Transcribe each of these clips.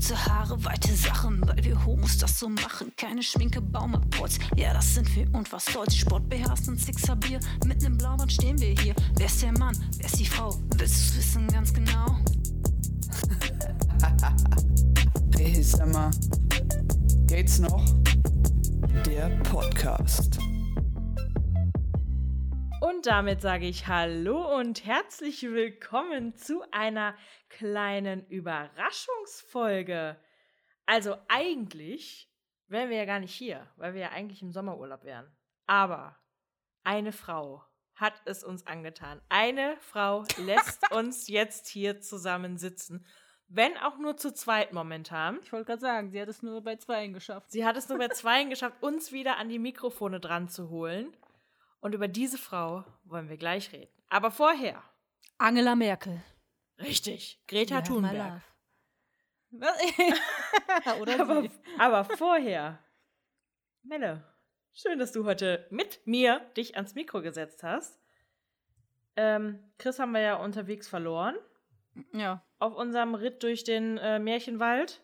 Kurze Haare, weite Sachen, weil wir Homos das so machen. Keine Schminke, Baumapolz, ja, das sind wir und was soll's. Sport beherrscht und Sixer mit nem Blaubart stehen wir hier. Wer ist der Mann, wer ist die Frau? Willst du's wissen ganz genau? Hey, mal, geht's noch? Der Podcast. Und damit sage ich Hallo und herzlich willkommen zu einer kleinen Überraschungsfolge. Also eigentlich wären wir ja gar nicht hier, weil wir ja eigentlich im Sommerurlaub wären. Aber eine Frau hat es uns angetan. Eine Frau lässt uns jetzt hier zusammen sitzen. Wenn auch nur zu zweit momentan. Ich wollte gerade sagen, sie hat es nur bei Zweien geschafft. Sie hat es nur bei Zweien geschafft, uns wieder an die Mikrofone dran zu holen. Und über diese Frau wollen wir gleich reden. Aber vorher. Angela Merkel. Richtig. Greta my Thunberg. Aber, aber vorher. Melle, schön, dass du heute mit mir dich ans Mikro gesetzt hast. Ähm, Chris haben wir ja unterwegs verloren. Ja, Auf unserem Ritt durch den äh, Märchenwald.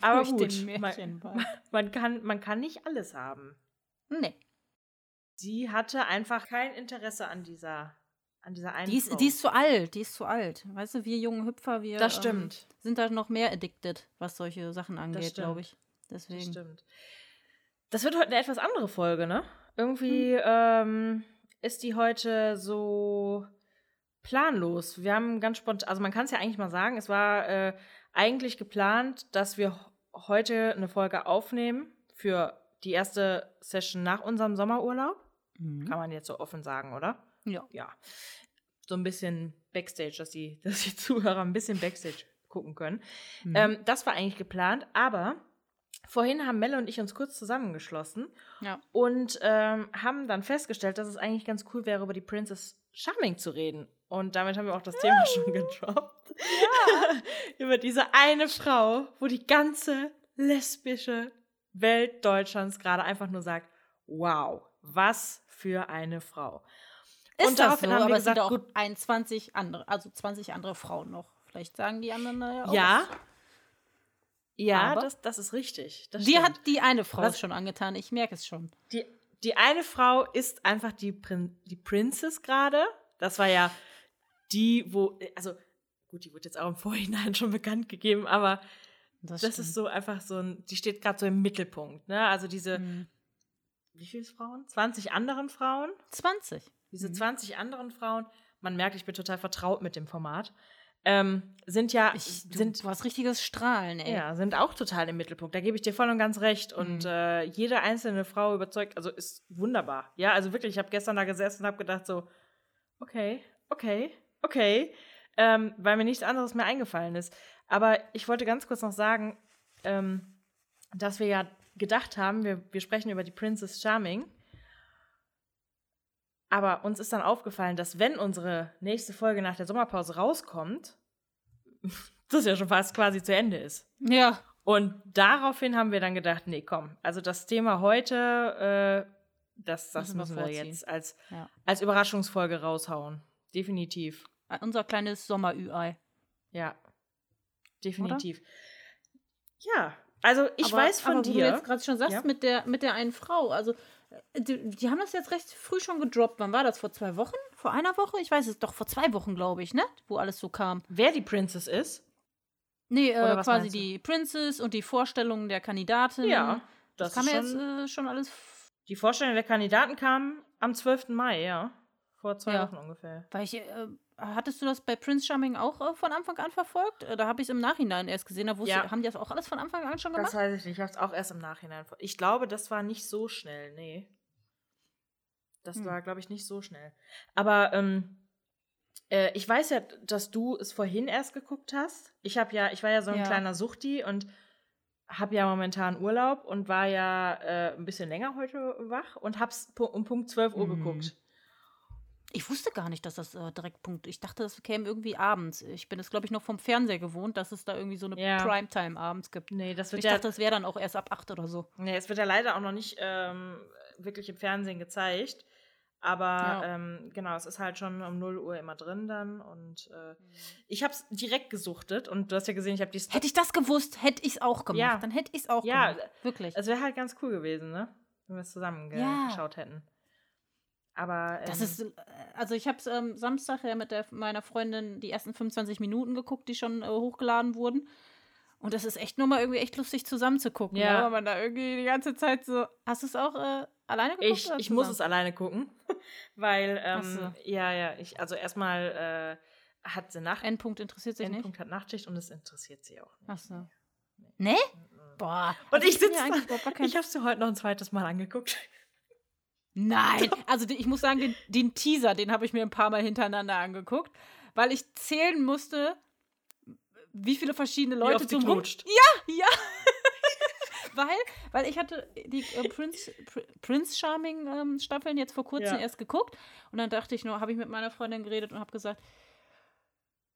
Aber durch gut, den man, Märchenwald. man, kann, man kann nicht alles haben. Nee. Sie hatte einfach kein Interesse an dieser, an dieser einen Die ist, die ist zu alt, die ist zu alt. Weißt du, wir jungen Hüpfer, wir das ähm, stimmt. sind da noch mehr addicted, was solche Sachen angeht, glaube ich. Das Deswegen. stimmt. Das wird heute eine etwas andere Folge, ne? Irgendwie Hm. ähm, ist die heute so planlos. Wir haben ganz spontan, also man kann es ja eigentlich mal sagen, es war äh, eigentlich geplant, dass wir heute eine Folge aufnehmen für die erste Session nach unserem Sommerurlaub. Mhm. Kann man jetzt so offen sagen, oder? Ja. Ja. So ein bisschen Backstage, dass die, dass die Zuhörer ein bisschen Backstage gucken können. Mhm. Ähm, das war eigentlich geplant, aber vorhin haben Melle und ich uns kurz zusammengeschlossen ja. und ähm, haben dann festgestellt, dass es eigentlich ganz cool wäre, über die Princess Charming zu reden. Und damit haben wir auch das Thema schon gedroppt. über diese eine Frau, wo die ganze lesbische Welt Deutschlands gerade einfach nur sagt, wow, was für eine Frau. Ist Und das daraufhin so, haben wir gesagt, gut. 21 andere, also 20 andere Frauen noch. Vielleicht sagen die anderen da ja auch. Ja, was. ja, das, das ist richtig. Das Die stimmt. hat die eine Frau Was- schon angetan, ich merke es schon. Die, die eine Frau ist einfach die, Prin die Princess gerade. Das war ja die, wo, also gut, die wurde jetzt auch im Vorhinein schon bekannt gegeben, aber das, stimmt. ist so einfach so ein, die steht gerade so im Mittelpunkt. Ne? Also diese, Mhm. Wie viele Frauen? 20 anderen Frauen. 20. Diese Mhm. 20 anderen Frauen, man merkt, ich bin total vertraut mit dem Format, ähm, sind ja, Ich, du, sind du hast richtiges Strahlen, ey. Ja, sind auch total im Mittelpunkt. Da gebe ich dir voll und ganz recht. Und Mhm. äh, jede einzelne Frau überzeugt, also ist wunderbar. Ja, also wirklich, ich habe gestern da gesessen und habe gedacht so, okay, okay, okay, ähm, weil mir nichts anderes mehr eingefallen ist. Aber ich wollte ganz kurz noch sagen, ähm, dass wir ja gedacht haben, wir, wir sprechen über die Princess Charming. Aber uns ist dann aufgefallen, dass wenn unsere nächste Folge nach der Sommerpause rauskommt, das ja schon fast quasi zu Ende ist. Ja. Und daraufhin haben wir dann gedacht, nee, komm, also das Thema heute, äh, das, das Müssen wir müssen wir vorziehen. jetzt als, Ja. als Überraschungsfolge raushauen. Definitiv. Unser kleines Sommer-Ü-Ei. Ja. Definitiv. Ja, also ich aber, weiß von aber Wo du dir. jetzt gerade schon sagst, Ja. mit, der, mit der einen Frau, also äh, die, die haben das jetzt recht früh schon gedroppt. Wann war das? Vor zwei Wochen? Vor einer Woche? Ich weiß es doch, vor zwei Wochen, glaube ich, ne? Wo alles so kam. wer die Princess ist? Nee, äh, quasi du? die Princess und die Vorstellungen der Kandidatin. Ja, Das, das kam ja jetzt schon- äh, schon alles. Die Vorstellung der Kandidaten kam am 12. Mai, ja. Vor zwei Ja. Wochen ungefähr. Weil ich, äh, hattest du das bei Prince Charming auch äh, von Anfang an verfolgt? Äh, da habe ich es im Nachhinein erst gesehen. Da wusste, Ja. Haben die das auch alles von Anfang an schon Das gemacht? weiß ich nicht. Ich habe es auch erst im Nachhinein. ver- Ich glaube, das war nicht so schnell. Nee. Das Hm. war, glaube ich, nicht so schnell. Aber ähm, äh, ich weiß ja, dass du es vorhin erst geguckt hast. Ich habe ja, ich war ja so ein Ja. kleiner Suchti und habe ja momentan Urlaub und war ja äh, ein bisschen länger heute wach und hab's pu- um Punkt 12 Uhr Mhm. geguckt. Ich wusste gar nicht, dass das äh, direkt Punkt. Ich dachte, das käme irgendwie abends. Ich bin es, glaube ich, noch vom Fernseher gewohnt, dass es da irgendwie so eine Ja. Primetime abends gibt. Nee, das wird Ich ja dachte, das wäre dann auch erst ab 8 oder so. Nee, es wird ja leider auch noch nicht ähm, wirklich im Fernsehen gezeigt. Aber Ja. ähm, genau, es ist halt schon um 0 Uhr immer drin dann. Und äh, Mhm. ich habe es direkt gesuchtet und du hast ja gesehen, ich habe die Hätte ich das gewusst, hätte ich es auch gemacht. Ja. Dann hätte ich es auch Ja, gemacht. Wirklich. Es wäre halt ganz cool gewesen, ne? Wenn wir es zusammen ge Ja. geschaut hätten. Aber ähm, Das ist, äh, also ich habe es ähm, Samstag ja mit der, meiner Freundin die ersten 25 Minuten geguckt, die schon äh, hochgeladen wurden. Und das ist echt nur mal irgendwie echt lustig zusammen zu gucken. Ja. Weil man da irgendwie die ganze Zeit so. Hast du es auch äh, alleine geguckt? ich, ich muss es alleine gucken, weil ähm, so. ja, ja, ich also erstmal äh, hat sie Nacht Endpunkt interessiert sich Endpunkt hat Nachtschicht und es interessiert sie auch nicht. nicht. Ach so. Nee? Boah. Und Also ich sitze überhaupt gar kein Ich habe sie heute noch ein zweites Mal angeguckt. Nein, also ich muss sagen, den, den Teaser, den habe ich mir ein paar Mal hintereinander angeguckt, weil ich zählen musste, wie viele verschiedene Leute zum Rum knutscht. Ja, weil, weil ich hatte die äh, Prince, Pr Prince Charming ähm, Staffeln jetzt vor kurzem Ja. erst geguckt und dann dachte ich nur, habe ich mit meiner Freundin geredet und habe gesagt,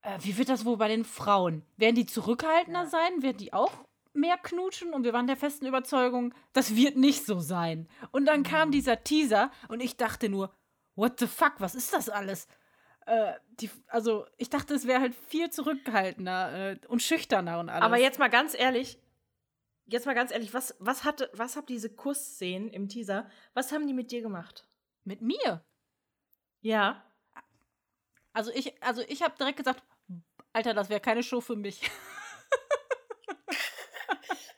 äh, wie wird das wohl bei den Frauen? Werden die zurückhaltender Ja. sein? Werden die auch mehr knutschen? Und wir waren der festen Überzeugung, das wird nicht so sein. Und dann kam Mhm. dieser Teaser und ich dachte nur, what the fuck, was ist das alles? Äh, die, also ich dachte, es wäre halt viel zurückgehaltener äh, und schüchterner und alles. Aber jetzt mal ganz ehrlich, jetzt mal ganz ehrlich, was, was hatte, was haben diese Kussszenen im Teaser, was haben die mit dir gemacht? mit mir. Ja. Also ich, also ich habe direkt gesagt, Alter, das wäre keine Show für mich.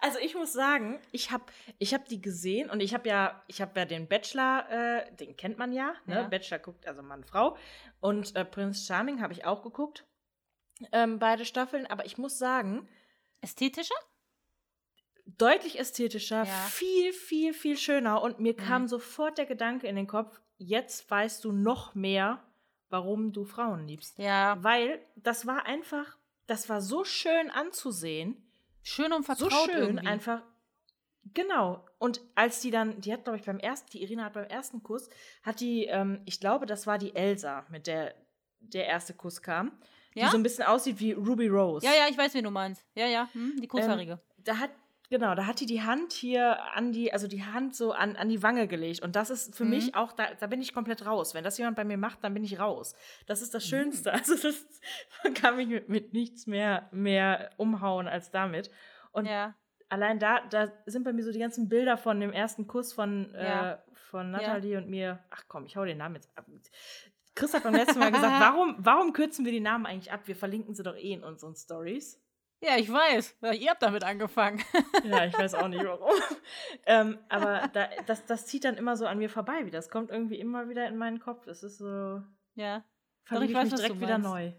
Also ich muss sagen, ich habe ich hab die gesehen und ich habe ja, ich habe ja den Bachelor, äh, den kennt man ja, ne? Ja. Bachelor guckt also Mann, Frau. Und äh, Prince Charming habe ich auch geguckt. Ähm, beide Staffeln, aber ich muss sagen, Ästhetischer? deutlich ästhetischer, Ja. viel, viel, viel schöner. Und mir kam Mhm. sofort der Gedanke in den Kopf, jetzt weißt du noch mehr, warum du Frauen liebst. Ja. Weil das war einfach, das war so schön anzusehen. Schön und vertraut so schön irgendwie. einfach. Genau. Und als die dann, die hat, glaube ich, beim ersten, die Irina hat beim ersten Kuss, hat die, ähm, ich glaube, das war die Elsa, mit der der erste Kuss kam, Ja? die so ein bisschen aussieht wie Ruby Rose. Ja, ja, ich weiß, wen du meinst. Ja, ja, hm, die kurzhaarige. Da hat, genau, da hat die die Hand hier an die, also die Hand so an, an die Wange gelegt. Und das ist für Mhm. mich auch, da, da bin ich komplett raus. Wenn das jemand bei mir macht, dann bin ich raus. Das ist das Mhm. Schönste. Also das man kann mich mit, mit nichts mehr, mehr umhauen als damit. Und ja. allein da, da sind bei mir so die ganzen Bilder von dem ersten Kuss von, Ja. äh, von Nathalie und mir. Ach komm, ich hau den Namen jetzt ab. Chris hat beim letzten Mal gesagt, warum, warum kürzen wir die Namen eigentlich ab? Wir verlinken sie doch eh in unseren Stories. Ja, ich weiß. Ihr habt damit angefangen. Ja, ich weiß auch nicht warum. ähm, aber da, das, das zieht dann immer so an mir vorbei. Wie das kommt irgendwie immer wieder in meinen Kopf. Es ist so. ja. Verliebe ich ich weiß, mich direkt wieder neu.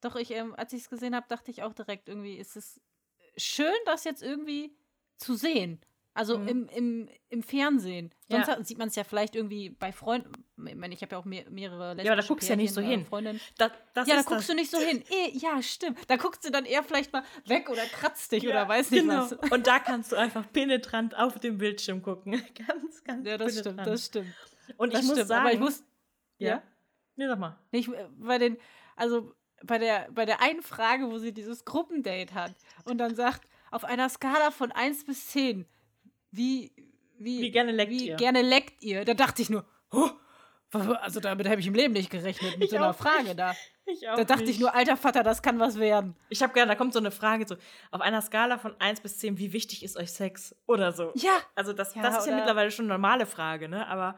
Doch, ich, ähm, als ich es gesehen habe, dachte ich auch direkt irgendwie, ist es schön, das jetzt irgendwie zu sehen. Also Mhm. im, im, im Fernsehen. Sonst Ja. sieht man es ja vielleicht irgendwie bei Freunden. Ich meine, ich habe ja auch mehr, mehrere Ja, aber da guckst du ja nicht so äh, hin. Freundinnen. Das, das ja, da guckst das. du nicht so hin. Eh, ja, stimmt. Da guckst du dann eher vielleicht mal weg oder kratzt dich Ja, oder weiß nicht genau. was. Und da kannst du einfach penetrant auf dem Bildschirm gucken. ganz, ganz Ja, das stimmt, penetrant. das stimmt. Und Das ich muss stimmt. sagen. aber ich muss. ja? Ja? Nee, sag mal. Nicht äh, bei den, also bei der, bei der einen Frage, wo sie dieses Gruppendate hat und dann sagt, auf einer Skala von 1 bis 10, wie, wie, Wie gerne leckt wie ihr? gerne leckt ihr? Da dachte ich nur, huh, also damit habe ich im Leben nicht gerechnet, mit Ich so einer Frage nicht. da. Ich auch Da dachte ich nicht. nur, alter Vater, das kann was werden. Ich habe gerne, da kommt so eine Frage so, auf einer Skala von 1 bis 10, wie wichtig ist euch Sex? Oder so. Ja, Also das, Ja, das ist ja mittlerweile schon eine normale Frage, ne? Aber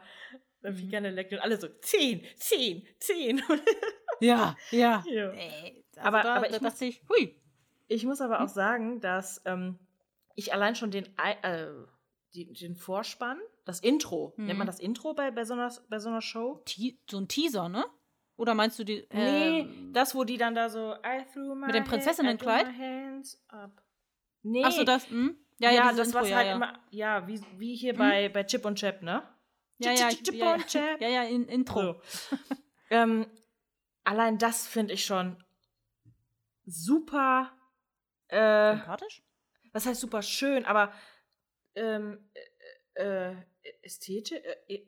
wie Mhm. gerne leckt ihr? Und alle so, 10, 10, 10. ja, ja. Ja. Ey, also Aber- da, aber da ich muss- dachte ich, hui. Ich muss aber Hm? auch sagen, dass ähm, ich allein schon den, äh, die, den Vorspann, das Intro, Mhm. nennt man das Intro bei, bei, so einer, bei so einer Show? Te so ein Teaser, ne? Oder meinst du die? Nee, ähm, das, wo die dann da so, I threw my Mit dem Prinzessinnenkleid? Hands up. Nee, Ach so, das, hm? Ja, ja, ja, das Intro, was ja, halt ja. immer, ja, wie, wie hier Mhm. bei, bei Chip und Chap, ne? Ja, Chip, ja, Chip, Chip ja, und Chap. Ja, ja, in, Intro. So. ähm, allein das finde ich schon super, äh, Sympathisch? was heißt super schön, aber ähm, äh, äh, ästhetisch, äh, äh,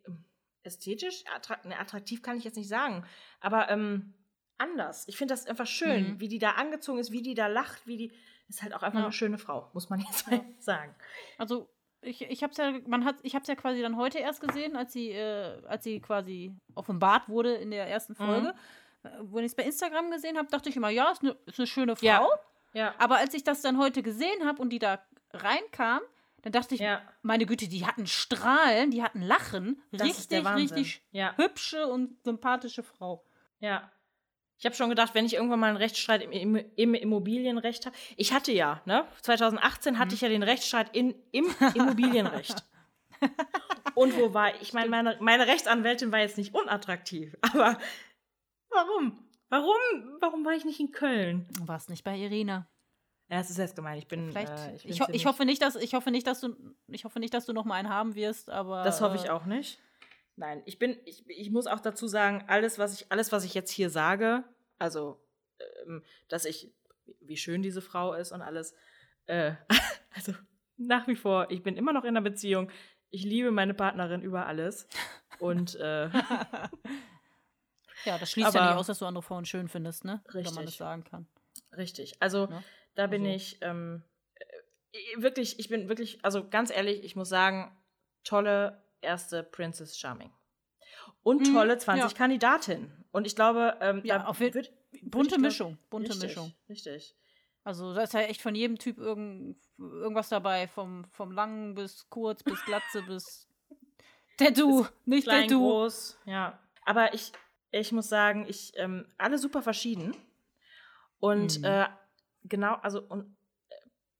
ästhetisch, attrakt, ne, attraktiv kann ich jetzt nicht sagen, aber ähm, anders. Ich finde das einfach schön, Mhm. wie die da angezogen ist, wie die da lacht, wie die ist halt auch einfach Ja. eine schöne Frau, muss man jetzt mal sagen. Also, ich, ich hab's ja, man hat, ich hab's ja quasi dann heute erst gesehen, als sie, äh, als sie quasi offenbart wurde in der ersten Mhm. Folge. Äh, Wenn ich es bei Instagram gesehen habe, dachte ich immer, ja, ist eine eine schöne Frau. Ja. Ja. Aber als ich das dann heute gesehen habe und die da reinkam, dann dachte ich, Ja. meine Güte, die hatten Strahlen, die hatten Lachen. Das richtig, richtig Ja. hübsche und sympathische Frau. Ja. Ich habe schon gedacht, wenn ich irgendwann mal einen Rechtsstreit im, im, im Immobilienrecht habe. Ich hatte ja, ne? 2018 hatte ich ja den Rechtsstreit in, im Immobilienrecht. Und wo war ich? Ich meine, meine, meine Rechtsanwältin war jetzt nicht unattraktiv, aber warum? Warum? Warum war ich nicht in Köln? Du warst nicht bei Irina. Ja, es ist jetzt gemein. Ich bin. Vielleicht. Äh, ich, bin ich, ho ich hoffe nicht, dass ich hoffe nicht, dass du ich hoffe nicht, dass du noch mal einen haben wirst, aber Das hoffe ich äh, auch nicht. Nein, ich bin, ich, ich muss auch dazu sagen, alles, was ich, alles, was ich jetzt hier sage, also, ähm, dass ich, wie schön diese Frau ist und alles, äh, also nach wie vor, ich bin immer noch in einer Beziehung. Ich liebe meine Partnerin über alles. Und äh, Ja, das schließt ja Aber- nicht aus, dass du andere Frauen schön findest, ne? Oder man Richtig. das sagen kann. richtig. Also Ne? Da bin Also- ich ähm, äh, wirklich, ich bin wirklich, also ganz ehrlich, ich muss sagen, tolle erste Princess Charming. Und Mhm, tolle 20 ja. Kandidatinnen. Und ich glaube, ähm, Ja, da auf jeden- wird, Bunte Mischung, bunte richtig, Mischung. Richtig. Also da ist ja echt von jedem Typ irgend, irgendwas dabei, vom, vom langen bis kurz bis glatze bis Tattoo, nicht Klein, Tattoo. groß, ja. Aber ich, ich muss sagen, ich, ähm, alle super verschieden. Und Mhm. äh, genau, also und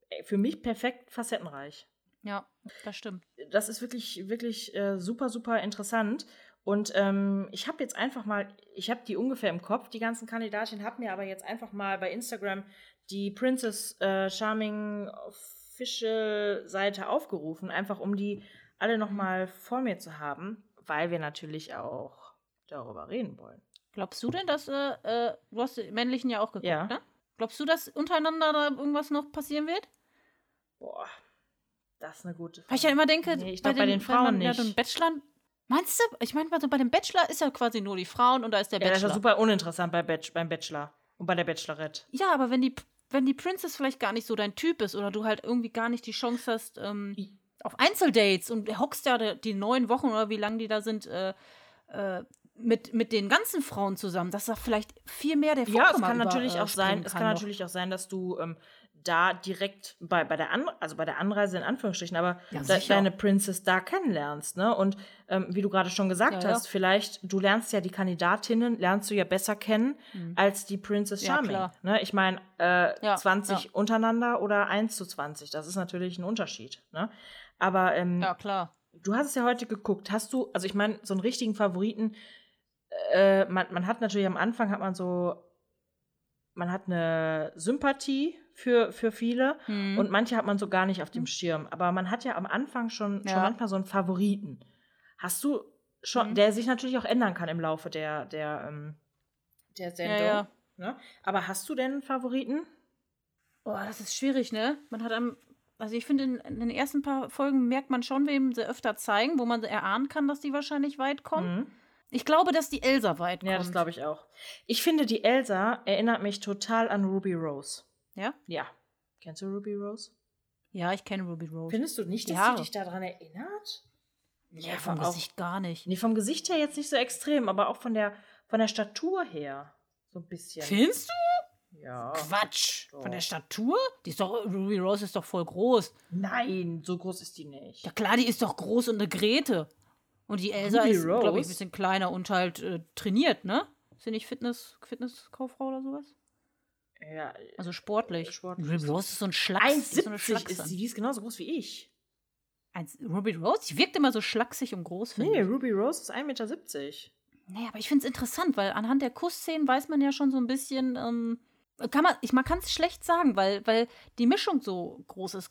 äh, für mich perfekt facettenreich. Ja, das stimmt. Das ist wirklich, wirklich äh, super, super interessant. Und ähm, ich habe jetzt einfach mal, ich habe die ungefähr im Kopf, die ganzen Kandidatinnen, habe mir aber jetzt einfach mal bei Instagram die Princess äh, Charming Official Seite aufgerufen, einfach um die alle nochmal vor mir zu haben, weil wir natürlich auch darüber reden wollen. Glaubst du denn, dass, äh, äh, du hast die männlichen ja auch geguckt, Ja. ne? Glaubst du, dass untereinander da irgendwas noch passieren wird? Boah, das ist eine gute Frage. Weil ich ja immer denke, Nee, ich glaub, bei den Frauen ja nicht. den Bachelor, meinst du? Ich meine, also bei dem Bachelor ist ja quasi nur die Frauen und da ist der ja, das ist ja Bachelor. super uninteressant bei Bach beim Bachelor und bei der Bachelorette. Ja, aber wenn die, wenn die Princess vielleicht gar nicht so dein Typ ist oder du halt irgendwie gar nicht die Chance hast ähm, auf Einzeldates und hockst ja die, die neun Wochen oder wie lange die da sind äh, äh, mit, mit den ganzen Frauen zusammen, dass da vielleicht viel mehr der Ja, es kann über, natürlich auch sein, es kann natürlich auch sein, dass du ähm, da direkt bei, bei der An also bei der Anreise in Anführungsstrichen, aber Ja, sicher. deine Princess da kennenlernst, ne? Und ähm, wie du gerade schon gesagt Ja, ja. hast, vielleicht du lernst ja die Kandidatinnen, lernst du ja besser kennen als die Princess Mhm. Ja, Charming. ne? Ich meine, äh, Ja, 20 ja. untereinander oder 1 zu 20, das ist natürlich ein Unterschied, ne? Aber ähm, Ja, klar. Du hast es ja heute geguckt. Hast du, also ich meine, so einen richtigen Favoriten, äh, man, man hat natürlich am Anfang hat man so, man hat eine Sympathie für, für viele Hm. und manche hat man so gar nicht auf dem Schirm. Aber man hat ja am Anfang schon, schon Ja. manchmal so einen Favoriten. Hast du schon, Mhm. der sich natürlich auch ändern kann im Laufe der, der, ähm, der Sendung. ja. Ne? Aber hast du denn einen Favoriten? Boah, das ist schwierig, ne? Man hat am. Also ich finde, in, in den ersten paar Folgen merkt man schon, wem sie öfter zeigen, wo man erahnen kann, dass die wahrscheinlich weit kommen. Mhm. Ich glaube, dass die Elsa weit kommt. Ja, das glaube ich auch. Ich finde, die Elsa erinnert mich total an Ruby Rose. Ja? Ja. Kennst du Ruby Rose? Ja, ich kenne Ruby Rose. Findest du nicht, dass sie Haare. dich daran erinnert? ja, vom auch- Gesicht gar nicht. Nee, vom Gesicht her jetzt nicht so extrem, aber auch von der, von der Statur her. So ein bisschen. Findest du? Ja. Quatsch. Doch. Von der Statur? Die ist doch, Ruby Rose ist doch voll groß. Nein, so groß ist die nicht. Ja klar, die ist doch groß und eine Grete. Und die Elsa Ruby ist, glaube ich, ein bisschen kleiner und halt äh, trainiert, ne? Ist sie nicht Fitness, Fitnesskauffrau oder sowas? Ja, Also sportlich. Äh, sportlich. Ruby Rose ist so ein Schlacks. die ist so 1,70 ist sie, die ist genauso groß wie ich. Eins- Ruby Rose? Die wirkt immer so schlaksig und groß, finde Nee, ich. Ruby Rose ist 1,70 Meter. Nee, aber ich finde es interessant, weil anhand der Kussszenen weiß man ja schon so ein bisschen, ähm, kann man, ich, man kann es schlecht sagen, weil, weil die Mischung so groß ist.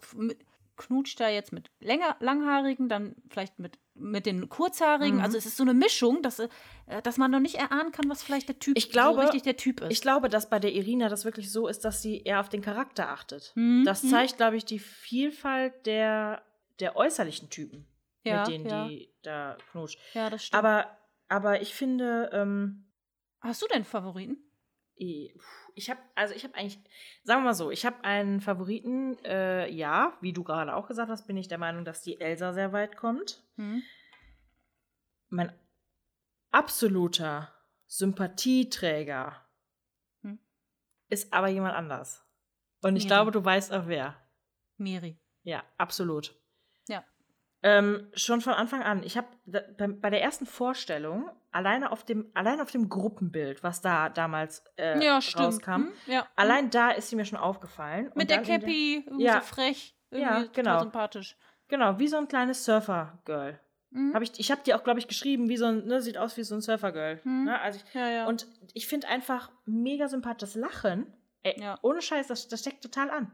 Knutscht da jetzt mit länger, langhaarigen, dann vielleicht mit, mit den kurzhaarigen. Mhm. Also es ist so eine Mischung, dass, äh, dass man noch nicht erahnen kann, was vielleicht der Typ Ich glaube- so richtig der Typ ist. Ich glaube, dass bei der Irina das wirklich so ist, dass sie eher auf den Charakter achtet. Mhm, Das mhm. zeigt, glaube ich, die Vielfalt der, der äußerlichen Typen, Ja, mit denen ja. die da knutscht. ja, das stimmt. Aber, aber ich finde, ähm, Hast du denn Favoriten? Ich habe, also ich habe eigentlich, sagen wir mal so, ich habe einen Favoriten, äh, ja, wie du gerade auch gesagt hast, bin ich der Meinung, dass die Elsa sehr weit kommt. Hm? Mein absoluter Sympathieträger Hm? ist aber jemand anders. Und ich Miri. glaube, du weißt auch wer. Miri. Ja, absolut. Ähm, schon von Anfang an. Ich habe bei, bei der ersten Vorstellung alleine auf dem allein auf dem Gruppenbild, was da damals äh, ja, rauskam, Hm? Ja. allein da ist sie mir schon aufgefallen. Mit der Cappy, irgendwie Ja. so frech. Irgendwie Ja, total genau. sympathisch. Genau, wie so ein kleines Surfer-Girl. Mhm. Hab ich ich habe dir auch, glaube ich, geschrieben, wie so ein, ne, sieht aus wie so ein Surfer-Girl. Mhm. Ne? Also ich, ja, ja. Und ich finde einfach mega sympathisch das Lachen. Ey. Ohne Scheiß, das, das steckt total an.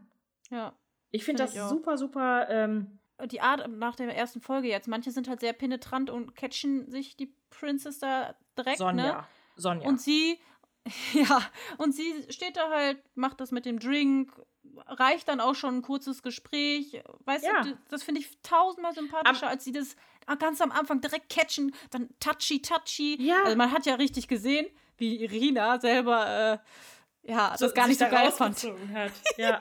ja. Ich finde Find das super, super. Ähm, die Art nach der ersten Folge jetzt. Manche sind halt sehr penetrant und catchen sich die Princess da direkt, Sonja. ne? Sonja. Und sie, ja, und sie steht da halt, macht das mit dem Drink, reicht dann auch schon ein kurzes Gespräch. Weißt Ja. du, das finde ich tausendmal sympathischer, als sie das ganz am Anfang direkt catchen, dann touchy, touchy. Ja. Also man hat ja richtig gesehen, wie Irina selber, äh, ja, das gar nicht so geil fand. Hat. Ja.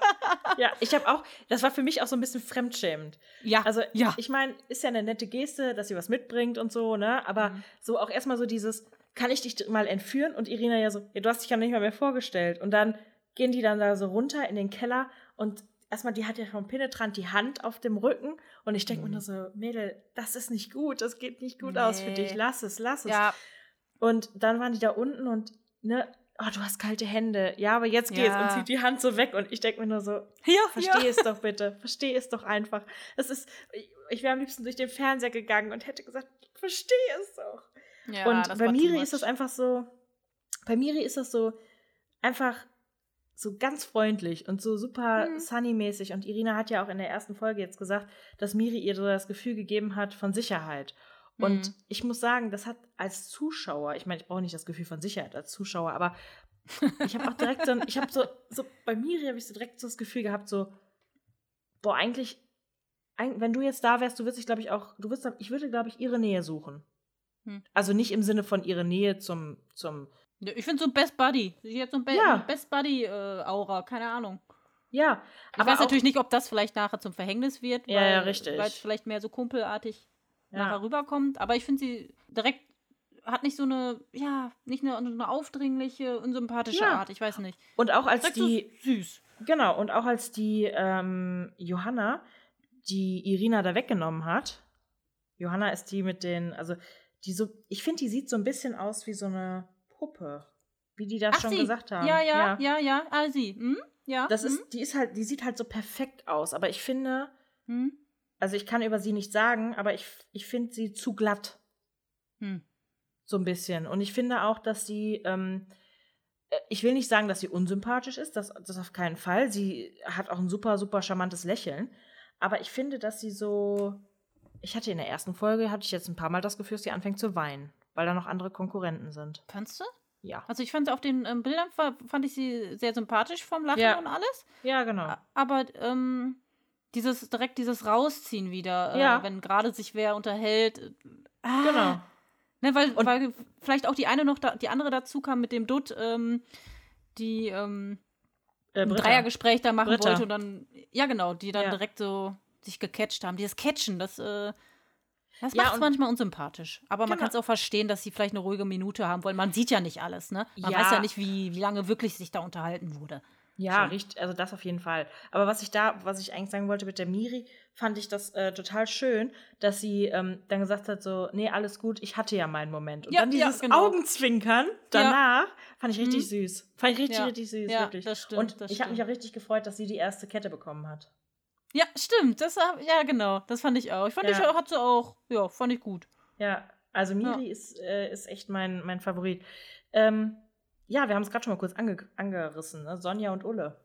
ja, ich habe auch, das war für mich auch so ein bisschen fremdschämend. Ja, Also, ja. ich meine, ist ja eine nette Geste, dass sie was mitbringt und so, ne? Aber Mhm. so auch erstmal so dieses, kann ich dich mal entführen? Und Irina ja so, ja, du hast dich ja nicht mal mehr vorgestellt. Und dann gehen die dann da so runter in den Keller und erstmal, die hat ja schon penetrant die Hand auf dem Rücken. Und ich denke Mhm. mir nur so, Mädel, das ist nicht gut, das geht nicht gut aus für Nee. dich. Lass es, lass es. ja, Und dann waren die da unten und, ne, oh, du hast kalte Hände. Ja, aber jetzt geht's Ja. und zieht die Hand so weg. Und ich denke mir nur so, ja, versteh ja. es doch bitte. Versteh es doch einfach. Es ist, ich, wäre am liebsten durch den Fernseher gegangen und hätte gesagt, versteh es doch. Ja, und bei Miri ist das einfach so, bei Miri ist das so einfach so ganz freundlich und so super Mhm. sunny-mäßig. Und Irina hat ja auch in der ersten Folge jetzt gesagt, dass Miri ihr so das Gefühl gegeben hat von Sicherheit. Und Mhm. ich muss sagen, das hat als Zuschauer, ich meine, ich brauche nicht das Gefühl von Sicherheit als Zuschauer, aber ich habe auch direkt so, ein- ich habe so, so, bei Miri habe ich so direkt so das Gefühl gehabt, so, boah, eigentlich, eig- wenn du jetzt da wärst, du würdest dich, glaube ich, auch, du würdest, ich würde, glaube ich, ihre Nähe suchen. Hm. Also nicht im Sinne von ihre Nähe zum, zum, Ich finde so Best Buddy. Sie hat so ein Be Ja. Best Buddy-Aura, keine Ahnung. ja. Ich weiß natürlich nicht, ob das vielleicht nachher zum Verhängnis wird, Ja, weil, ja, richtig. weil es vielleicht mehr so kumpelartig Ja. nachher rüberkommt. Aber ich finde sie direkt hat nicht so eine, ja, nicht eine, eine aufdringliche, unsympathische Ja. Art. Ich weiß nicht. Und auch als Direkt die, so süß. genau, und auch als die ähm, Johanna, die Irina da weggenommen hat, Johanna ist die mit den, also die so, ich finde, die sieht so ein bisschen aus wie so eine Puppe, wie die das Ach, schon sie. gesagt haben. Ja, ja, ja, ja. Ah, sie. Hm? Ja. Das hm? ist, die ist halt, die sieht halt so perfekt aus, aber ich finde, Hm? Also ich kann über sie nicht sagen, aber ich, ich finde sie zu glatt, Hm. so ein bisschen. Und ich finde auch, dass sie, ähm, äh, ich will nicht sagen, dass sie unsympathisch ist, das, das auf keinen Fall. Sie hat auch ein super, super charmantes Lächeln. Aber ich finde, dass sie so, ich hatte in der ersten Folge, hatte ich jetzt ein paar Mal das Gefühl, dass sie anfängt zu weinen, weil da noch andere Konkurrenten sind. Fandst du? Ja. Also ich fand sie auf den ähm, Bildern fa- fand ich sie sehr sympathisch vom Lachen Ja. und alles. Ja, genau. Aber ähm, dieses direkt dieses Rausziehen wieder, äh, Ja. wenn gerade sich wer unterhält. äh, Ah, Genau. Ne, weil, Und- weil vielleicht auch die eine noch da, die andere dazu kam mit dem Dutt, ähm, die ähm, Äh, ein. Dreiergespräch da machen Britta. wollte und dann, ja genau, die dann Ja. direkt so sich gecatcht haben. Dieses Catchen, das, äh, das Ja, macht es manchmal unsympathisch. Aber man Genau. kann es auch verstehen, dass sie vielleicht eine ruhige Minute haben wollen. Man sieht ja nicht alles, ne? Man Ja. weiß ja nicht, wie, wie lange wirklich sich da unterhalten wurde. Ja, Schon. richtig, also das auf jeden Fall. Aber was ich da, was ich eigentlich sagen wollte mit der Miri, fand ich das äh, total schön, dass sie ähm, dann gesagt hat, so, nee, alles gut, ich hatte ja meinen Moment. Und Ja, dann ja, dieses genau. Augenzwinkern danach fand ich richtig Mhm. süß. Fand ich richtig, Ja. richtig süß, Ja, wirklich. das stimmt, Und das ich habe mich auch richtig gefreut, dass sie die erste Kette bekommen hat. Ja, stimmt. Das, ja, genau. Das fand ich auch. Ich fand, Ja. ich auch- hat sie auch, ja, fand ich gut. Ja, also Miri ist, äh, ist echt mein, mein Favorit. Ähm, ja, wir haben es gerade schon mal kurz ange angerissen, ne? Sonja und Ulle.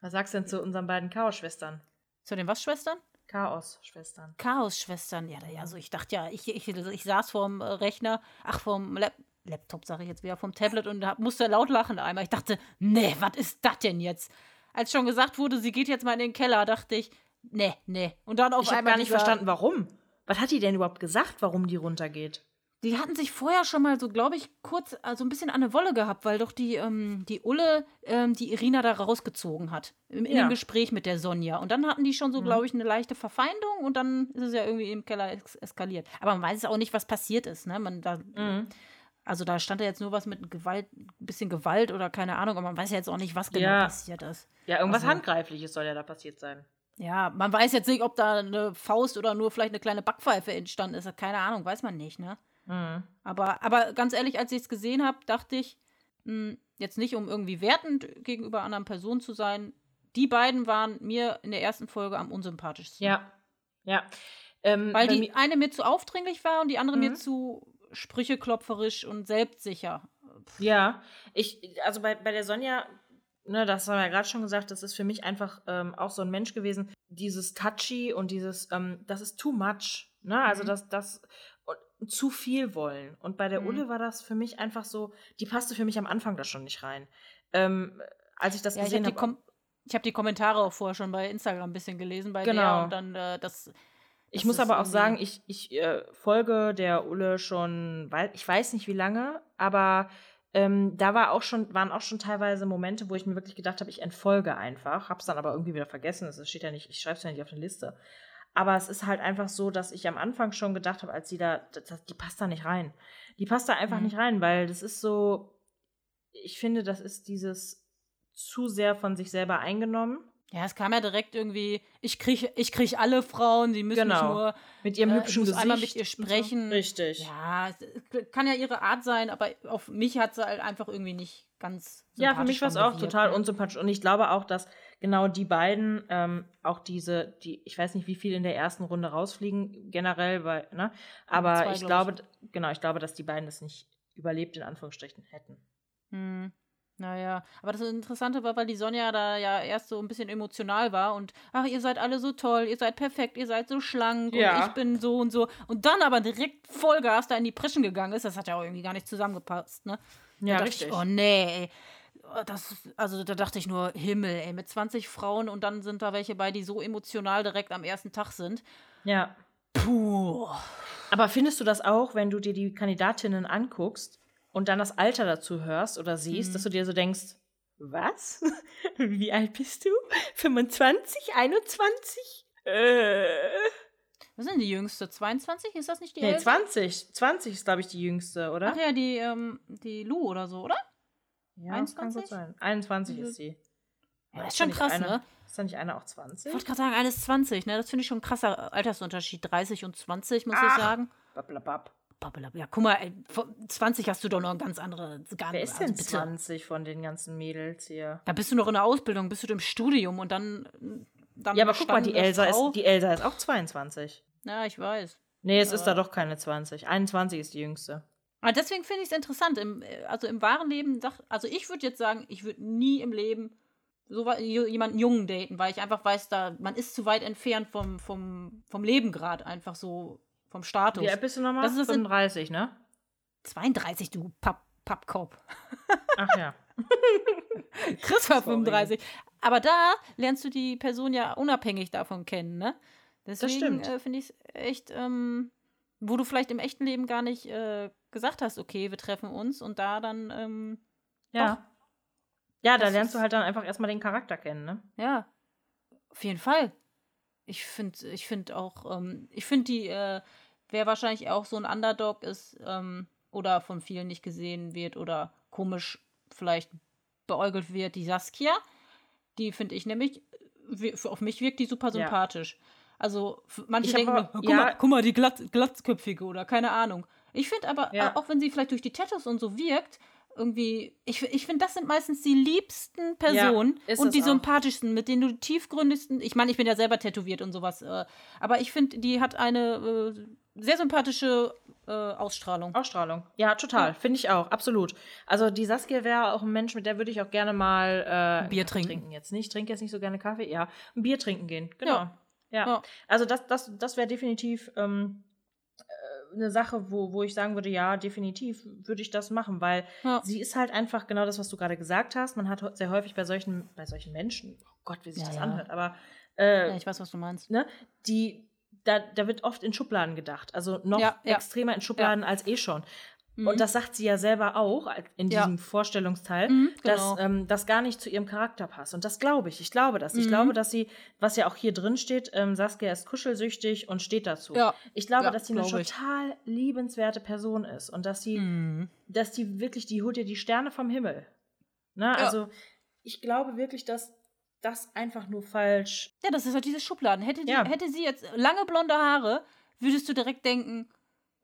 Was sagst du denn zu unseren beiden Chaos-Schwestern? Zu den was, Schwestern? Chaos-Schwestern. Chaos-Schwestern, ja, ja, also ich dachte ja, ich, ich, ich saß vorm äh, Rechner, ach, vorm Lap Laptop, sage ich jetzt wieder, vom Tablet und hab, musste laut lachen einmal. Ich dachte, nee, was ist das denn jetzt? Als schon gesagt wurde, sie geht jetzt mal in den Keller, dachte ich, nee, nee. Und dann auf Ich habe einmal gar nicht verstanden, warum. Was hat die denn überhaupt gesagt, warum die runtergeht? Die hatten sich vorher schon mal so, glaube ich, kurz, also ein bisschen an eine Wolle gehabt, weil doch die, ähm, die Ulle ähm, die Irina da rausgezogen hat. In, in Ja. dem Gespräch mit der Sonja. Und dann hatten die schon so, Mhm. glaube ich, eine leichte Verfeindung und dann ist es ja irgendwie im Keller es eskaliert. Aber man weiß auch nicht, was passiert ist, ne? Man da, Mhm. also da stand ja jetzt nur was mit Gewalt, ein bisschen Gewalt oder keine Ahnung, aber man weiß ja jetzt auch nicht, was genau Ja. passiert ist. Ja, irgendwas Also- Handgreifliches soll ja da passiert sein. Ja, man weiß jetzt nicht, ob da eine Faust oder nur vielleicht eine kleine Backpfeife entstanden ist. Keine Ahnung, weiß man nicht, ne? Mhm. Aber, aber ganz ehrlich, als ich es gesehen habe, dachte ich, mh, jetzt nicht, um irgendwie wertend gegenüber anderen Personen zu sein, die beiden waren mir in der ersten Folge am unsympathischsten. Ja. Ja. Ähm, Weil die eine mir zu aufdringlich war und die andere mir Mhm. zu sprücheklopferisch und selbstsicher. Ja, ich, also bei, bei der Sonja, ne, das haben wir ja gerade schon gesagt, das ist für mich einfach ähm, auch so ein Mensch gewesen. Dieses Touchy und dieses, ähm, das ist too much. Ne? Also Mhm. das, das zu viel wollen. Und bei der Mhm. Ulle war das für mich einfach so, die passte für mich am Anfang da schon nicht rein. Ähm, als ich das Ja, ich habe gesehen die, habe. Kom ich hab die Kommentare auch vorher schon bei Instagram ein bisschen gelesen bei Genau. der und dann äh, das. Ich das muss aber auch sagen, ich, ich äh, folge der Ulle schon, weil ich weiß nicht wie lange, aber ähm, da war auch schon, waren auch schon teilweise Momente, wo ich mir wirklich gedacht habe, ich entfolge einfach, hab's dann aber irgendwie wieder vergessen. Es steht ja nicht, ich schreibe es ja nicht auf eine Liste. Aber es ist halt einfach so, dass ich am Anfang schon gedacht habe, als sie da, das, die passt da nicht rein. Die passt da einfach Mhm. nicht rein, weil das ist so, ich finde, das ist dieses zu sehr von sich selber eingenommen. Ja, es kam ja direkt irgendwie, ich krieg, ich krieg alle Frauen, die müssen Genau. nur Mit ihrem Äh, ich hübschen muss Gesicht. einmal mit ihr und so. sprechen. Richtig. Ja, es kann ja ihre Art sein, aber auf mich hat sie halt einfach irgendwie nicht ganz Ja, für mich war es auch total ne? unsympathisch. Und ich glaube auch, dass genau die beiden ähm, auch diese, die, ich weiß nicht, wie viel in der ersten Runde rausfliegen, generell, weil, ne? Aber Zwei, ich glaub glaube, genau, ich glaube, dass die beiden das nicht überlebt, in Anführungsstrichen, hätten. Hm. Naja, aber das Interessante war, weil die Sonja da ja erst so ein bisschen emotional war und ach, ihr seid alle so toll, ihr seid perfekt, ihr seid so schlank Ja. und ich bin so und so. Und dann aber direkt Vollgas da in die Prischen gegangen ist, das hat ja auch irgendwie gar nicht zusammengepasst, ne? Da dachte Ich, oh nee, ey. Oh, Das, also da dachte ich nur, Himmel, ey, mit 20 Frauen und dann sind da welche bei, die so emotional direkt am ersten Tag sind. Ja. Puh. Aber findest du das auch, wenn du dir die Kandidatinnen anguckst und dann das Alter dazu hörst oder siehst, Mhm. dass du dir so denkst, was? Wie alt bist du? 25? 21? Äh. Was sind die jüngste? 22? Ist das nicht die Nee, älteste? 20. 20 ist, glaube ich, die jüngste, oder? Ach ja, die, ähm, die Lu oder so, oder? Ja, das kann gut 21? sein. 21 Mhm. ist sie. Ja, das ist schon krass, eine, ne? Ist da nicht einer auch 20? Ich wollte gerade sagen, eine ist 20, ne? Das finde ich schon ein krasser Altersunterschied. 30 und 20, muss ich Ach. sagen. Blablabla. Babbelab. Ja, guck mal, ey, vor 20 hast du doch noch ein ganz andere. Gar, Wer ist also denn bitte. 20 von den ganzen Mädels hier? Da bist du noch in der Ausbildung, bist du im Studium und dann. dann Ja, aber guck mal, die Elsa, Frau. ist, die Elsa ist auch 22. Ja, ich weiß. Nee, es ist da Aber- doch keine 20. 21 ist die jüngste. Aber deswegen finde ich es interessant. Im, äh, also im wahren Leben, also ich würde jetzt sagen, ich würde nie im Leben so jemanden Jungen daten, weil ich einfach weiß, da man ist zu weit entfernt vom, vom, vom Leben gerade, einfach so vom Status. Wie alt bist du nochmal? Das ist das in- 35, ne? 32, du Papp, Pappkopf. Ach ja. Chris war Sorry. 35. Aber da lernst du die Person ja unabhängig davon kennen, ne? Deswegen stimmt. äh, finde ich es echt, ähm, wo du vielleicht im echten Leben gar nicht äh, gesagt hast, okay, wir treffen uns und da dann, ähm, Ja. Ja, da Das lernst du halt dann einfach erstmal den Charakter kennen, ne? Ja, auf jeden Fall. Ich finde, ich finde auch, ähm, ich finde die, äh, wer wahrscheinlich auch so ein Underdog ist ähm, oder von vielen nicht gesehen wird oder komisch vielleicht beäugelt wird, die Saskia. Die finde ich nämlich, auf mich wirkt die super Ja. sympathisch. Also f- manche denken, aber- guck, ja. mal, guck mal, die glatt, glatzköpfige oder keine Ahnung. Ich finde aber, Ja. äh, auch wenn sie vielleicht durch die Tattoos und so wirkt, irgendwie, ich, ich finde, das sind meistens die liebsten Personen ist und die auch. sympathischsten, mit denen du die tiefgründigsten. Ich meine, ich bin ja selber tätowiert und sowas, äh, aber ich finde, die hat eine äh, sehr sympathische äh, Ausstrahlung. Ausstrahlung. Ja, total. Ja. Finde ich auch. Absolut. Also die Saskia wäre auch ein Mensch, mit der würde ich auch gerne mal äh, Bier Kaffee trinken. jetzt nicht. Ich trinke jetzt nicht so gerne Kaffee. Ja, ein Bier trinken gehen. Genau. Ja. Ja. Ja. Also das, das, das wäre definitiv ähm, äh, eine Sache, wo, wo ich sagen würde, ja, definitiv würde ich das machen, weil Ja. sie ist halt einfach genau das, was du gerade gesagt hast. Man hat sehr häufig bei solchen, bei solchen Menschen, oh Gott, wie sich Ja, das ja. anhört, aber äh, ich weiß, was du meinst. ne, die da, da wird oft in Schubladen gedacht. Also noch extremer in Schubladen als eh schon. Mhm. Und das sagt sie ja selber auch in Ja. diesem Vorstellungsteil, Mhm, dass genau. ähm, das gar nicht zu ihrem Charakter passt. Und das glaube ich. Ich glaube das. Ich Mhm. glaube, dass sie, was ja auch hier drin steht, ähm, Saskia ist kuschelsüchtig und steht dazu. Ja. Ich glaube, Ja, dass sie eine glaube ich. total liebenswerte Person ist und dass sie, Mhm. dass die wirklich, die holt ihr die Sterne vom Himmel. Ne? Ja. Also ich glaube wirklich, dass das einfach nur falsch. Ja, das ist halt diese Schubladen. Hätte, die, Ja. hätte sie jetzt lange blonde Haare, würdest du direkt denken,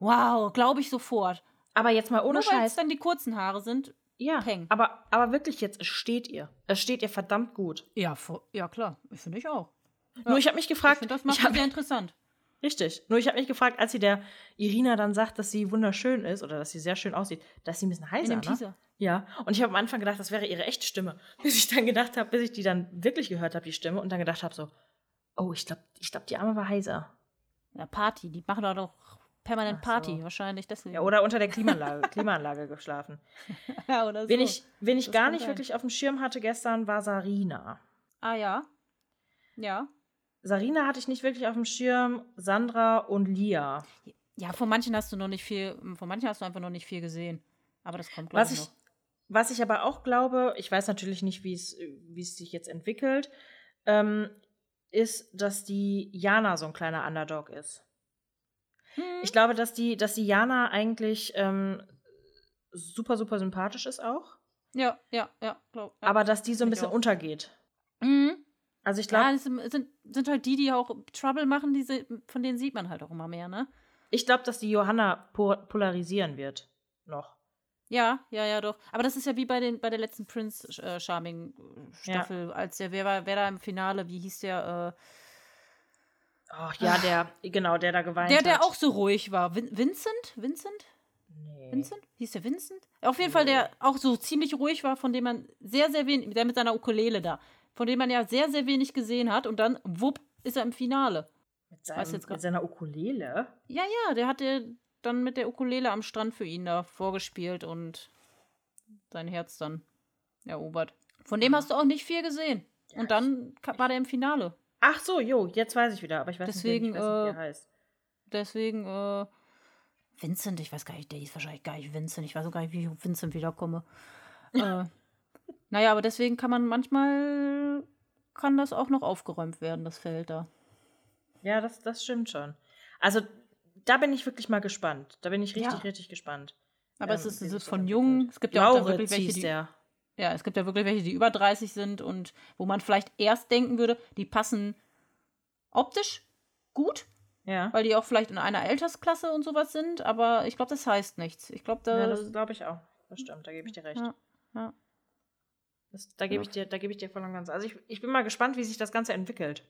wow, glaube ich sofort. Aber jetzt mal ohne Nur weil es Scheiß. dann die kurzen Haare sind. Ja, peng. aber, aber wirklich jetzt, es steht ihr. Es steht ihr verdammt gut. Ja, ja klar. Finde ich auch. Nur ich habe mich Ich gefragt, finde, das macht ich sie hab, sehr interessant. richtig. Nur ich habe mich gefragt, als sie der Irina dann sagt, dass sie wunderschön ist oder dass sie sehr schön aussieht, dass sie ein bisschen In heiser, dem ne? Teaser. Ja, und ich habe am Anfang gedacht, das wäre ihre echte Stimme. Bis ich dann gedacht habe, bis ich die dann wirklich gehört habe, die Stimme, und dann gedacht habe so, oh, ich glaube, ich glaub, die Arme war heiser. Ja, Party. Die machen da doch permanent so. Party. Wahrscheinlich deswegen. Ja, oder unter der Klimaanlage, Klimaanlage geschlafen. Ja, oder so. Wen ich, wen ich Das gar nicht sein. wirklich auf dem Schirm hatte gestern, war Sarina. ah, ja. Ja. Sarina hatte ich nicht wirklich auf dem Schirm, Sandra und Lia. Ja, von manchen hast du noch nicht viel, von manchen hast du einfach noch nicht viel gesehen. Aber das kommt, glaube Was ich, noch. was ich aber auch glaube, ich weiß natürlich nicht, wie es wie es sich jetzt entwickelt, ähm, ist, dass die Jana so ein kleiner Underdog ist. Hm. Ich glaube, dass die, dass die Jana eigentlich ähm, super, super sympathisch ist auch, ja, ja, ja, glaub, ja. aber dass die so ein bisschen untergeht. Mhm. Also ich Ja, glaube, das sind, sind, sind halt die, die auch Trouble machen, diese, von denen sieht man halt auch immer mehr, ne? ich glaube, dass die Johanna po polarisieren wird. Noch. Ja, ja, ja, doch. Aber das ist ja wie bei, den, bei der letzten Prince äh, Charming äh, Ja. Staffel, als der, wer war, wer da im Finale, wie hieß der, Oh, ja, der, genau, der da geweint der, hat. der auch so ruhig war. Vin Vincent? Vincent? Nee. Vincent? Hieß der Vincent? Auf jeden Fall, der auch so ziemlich ruhig war, von dem man sehr, sehr wenig, der mit seiner Ukulele da, von dem man ja sehr, sehr wenig gesehen hat und dann, wupp, ist er im Finale. Mit, seinem, jetzt mit seiner Ukulele? Ja, ja, der hat der dann mit der Ukulele am Strand für ihn da vorgespielt und sein Herz dann erobert. Von dem hast du auch nicht viel gesehen. Und dann war der im Finale. Ach so, jo, jetzt weiß ich wieder, aber ich weiß Deswegen, nicht, ich weiß nicht wie äh, er heißt. Deswegen, äh, Vincent, ich weiß gar nicht, der ist wahrscheinlich gar nicht Vincent. Ich weiß auch gar nicht, wie ich auf Vincent wiederkomme. äh, naja, aber deswegen kann man manchmal, kann das auch noch aufgeräumt werden, das Feld da. Ja, das, das stimmt schon. Also, da bin ich wirklich mal gespannt. Da bin ich richtig, Ja. richtig gespannt. Aber Ähm, es ist, es ist von entwickelt. jung. Es gibt ja auch wirklich welche, hieß die, der. Ja, es gibt ja wirklich welche, die über 30 sind und wo man vielleicht erst denken würde, die passen optisch gut, Ja. weil die auch vielleicht in einer Altersklasse und sowas sind, aber ich glaube, das heißt nichts. Ich glaube, da. ja, das glaube ich auch. Das stimmt, da gebe ich dir recht. Ja, ja. Das, da gebe ich dir, da gebe ich dir voll und ganz. Also ich, ich bin mal gespannt, wie sich das Ganze entwickelt.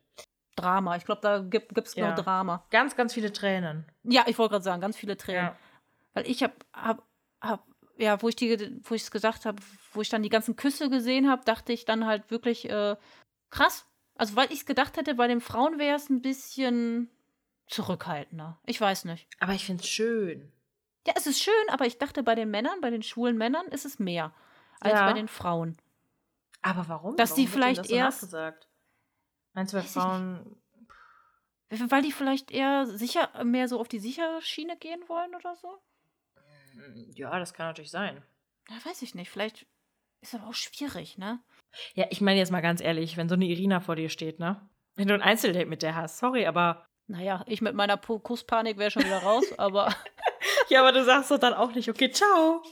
Drama. Ich glaube, da gibt es Ja. nur Drama. Ganz, ganz viele Tränen. Ja, ich wollte gerade sagen, ganz viele Tränen. Ja. Weil ich habe, hab, hab, ja, wo ich die, wo ich es gesagt habe, wo ich dann die ganzen Küsse gesehen habe, dachte ich dann halt wirklich äh, krass. Also weil ich es gedacht hätte, bei den Frauen wäre es ein bisschen zurückhaltender. Ich weiß nicht. Aber ich finde es schön. Ja, es ist schön, aber ich dachte, bei den Männern, bei den schwulen Männern ist es mehr als Ja. bei den Frauen. Aber warum? Dass warum die vielleicht das so erst- nachgesagt? Meinst du, bei. Frauen. Weil die vielleicht eher sicher, mehr so auf die sichere Schiene gehen wollen oder so? Ja, das kann natürlich sein. Ja, weiß ich nicht. Vielleicht ist aber auch schwierig, ne? Ja, ich meine jetzt mal ganz ehrlich, wenn so eine Irina vor dir steht, ne? Wenn du ein Einzeldate mit der hast, sorry, aber. Naja, ich mit meiner Kusspanik wäre schon wieder raus, aber. Ja, aber du sagst doch dann auch nicht, okay, ciao.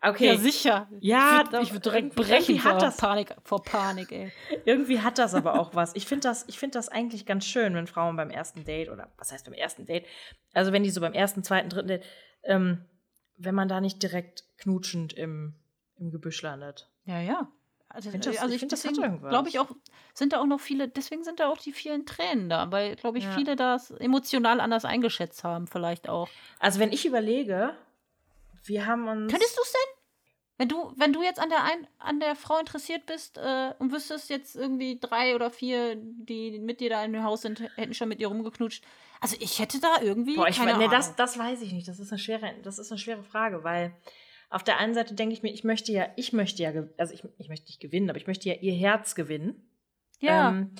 Okay, Ja, sicher. Ja, ich würde doch, würd direkt brechen irgendwie hat vor das- Panik, vor Panik, ey. irgendwie hat das aber auch was. Ich finde das, ich find das eigentlich ganz schön, wenn Frauen beim ersten Date oder was heißt beim ersten Date, also wenn die so beim ersten, zweiten, dritten Date, ähm, wenn man da nicht direkt knutschend im, im Gebüsch landet. Ja, ja. Also, find das- also ich ich find, das glaube ich auch, sind da auch noch viele, deswegen sind da auch die vielen Tränen da, weil, glaube ich, Ja. viele das emotional anders eingeschätzt haben, vielleicht auch. Also wenn ich überlege, wir haben uns. Könntest du es denn? Wenn du, wenn du jetzt an der, ein, an der Frau interessiert bist äh, und wüsstest jetzt irgendwie drei oder vier, die mit dir da in dem Haus sind, hätten schon mit dir rumgeknutscht. Also ich hätte da irgendwie. Boah, ich nee, das, das weiß ich nicht. Das ist eine schwere, das ist eine schwere Frage, weil auf der einen Seite denke ich mir, ich möchte ja, ich möchte ja, also ich, ich möchte nicht gewinnen, aber ich möchte ja ihr Herz gewinnen. ja. Ähm,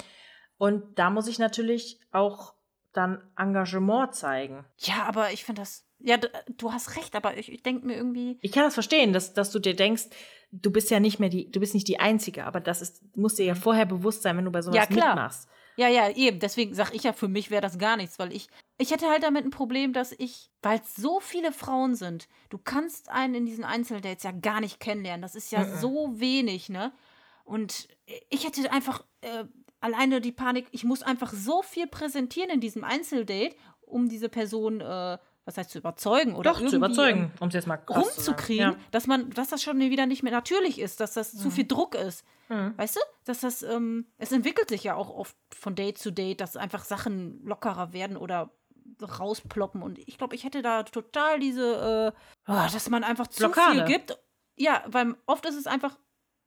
und da muss ich natürlich auch dann Engagement zeigen. Ja, aber ich finde das. Ja, du, du hast recht, aber ich, ich denke mir irgendwie. Ich kann das verstehen, dass, dass du dir denkst, du bist ja nicht mehr die, du bist nicht die Einzige, aber das ist, muss dir ja vorher bewusst sein, wenn du bei sowas Ja, klar. mitmachst. Ja, ja, eben. Deswegen sage ich ja, für mich wäre das gar nichts, weil ich. Ich hätte halt damit ein Problem, dass ich, weil es so viele Frauen sind, du kannst einen in diesen Einzeldates ja gar nicht kennenlernen. Das ist ja Mhm. so wenig, ne? Und ich hätte einfach äh, alleine die Panik, ich muss einfach so viel präsentieren in diesem Einzeldate, um diese Person, äh, was heißt zu überzeugen oder Doch, zu überzeugen, um es jetzt mal krass rumzukriegen, Ja. dass man, dass das schon wieder nicht mehr natürlich ist, dass das zu viel Druck ist. Mhm. Weißt du? Dass das, ähm, es entwickelt sich ja auch oft von Date zu Date, dass einfach Sachen lockerer werden oder rausploppen. Und ich glaube, ich hätte da total diese, äh, oh, dass man einfach zu Blockade. viel gibt. Ja, weil oft ist es einfach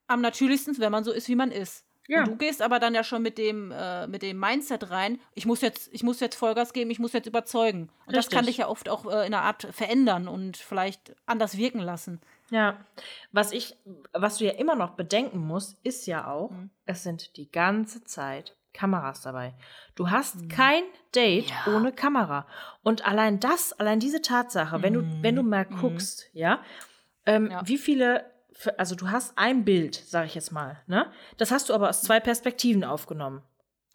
am natürlichsten, wenn man so ist, wie man ist. Ja. Und du gehst aber dann ja schon mit dem, äh, mit dem Mindset rein, ich muss jetzt, ich muss jetzt Vollgas geben, ich muss jetzt überzeugen. Und das Richtig. kann dich ja oft auch äh, in einer Art verändern und vielleicht anders wirken lassen. Ja, was ich, was du ja immer noch bedenken musst, ist ja auch, Mhm. es sind die ganze Zeit Kameras dabei. Du hast kein Date Mhm. Ja. ohne Kamera. Und allein das, allein diese Tatsache, wenn du, Mhm. wenn du mal Mhm. guckst, ja, ähm, Ja. wie viele, also du hast ein Bild, sag ich jetzt mal, ne? Das hast du aber aus zwei Perspektiven aufgenommen.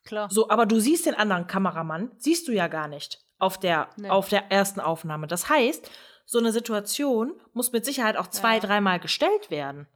Klar. So, aber du siehst den anderen Kameramann, siehst du ja gar nicht auf der, Nee. auf der ersten Aufnahme. Das heißt, so eine Situation muss mit Sicherheit auch zwei, Ja. dreimal gestellt werden.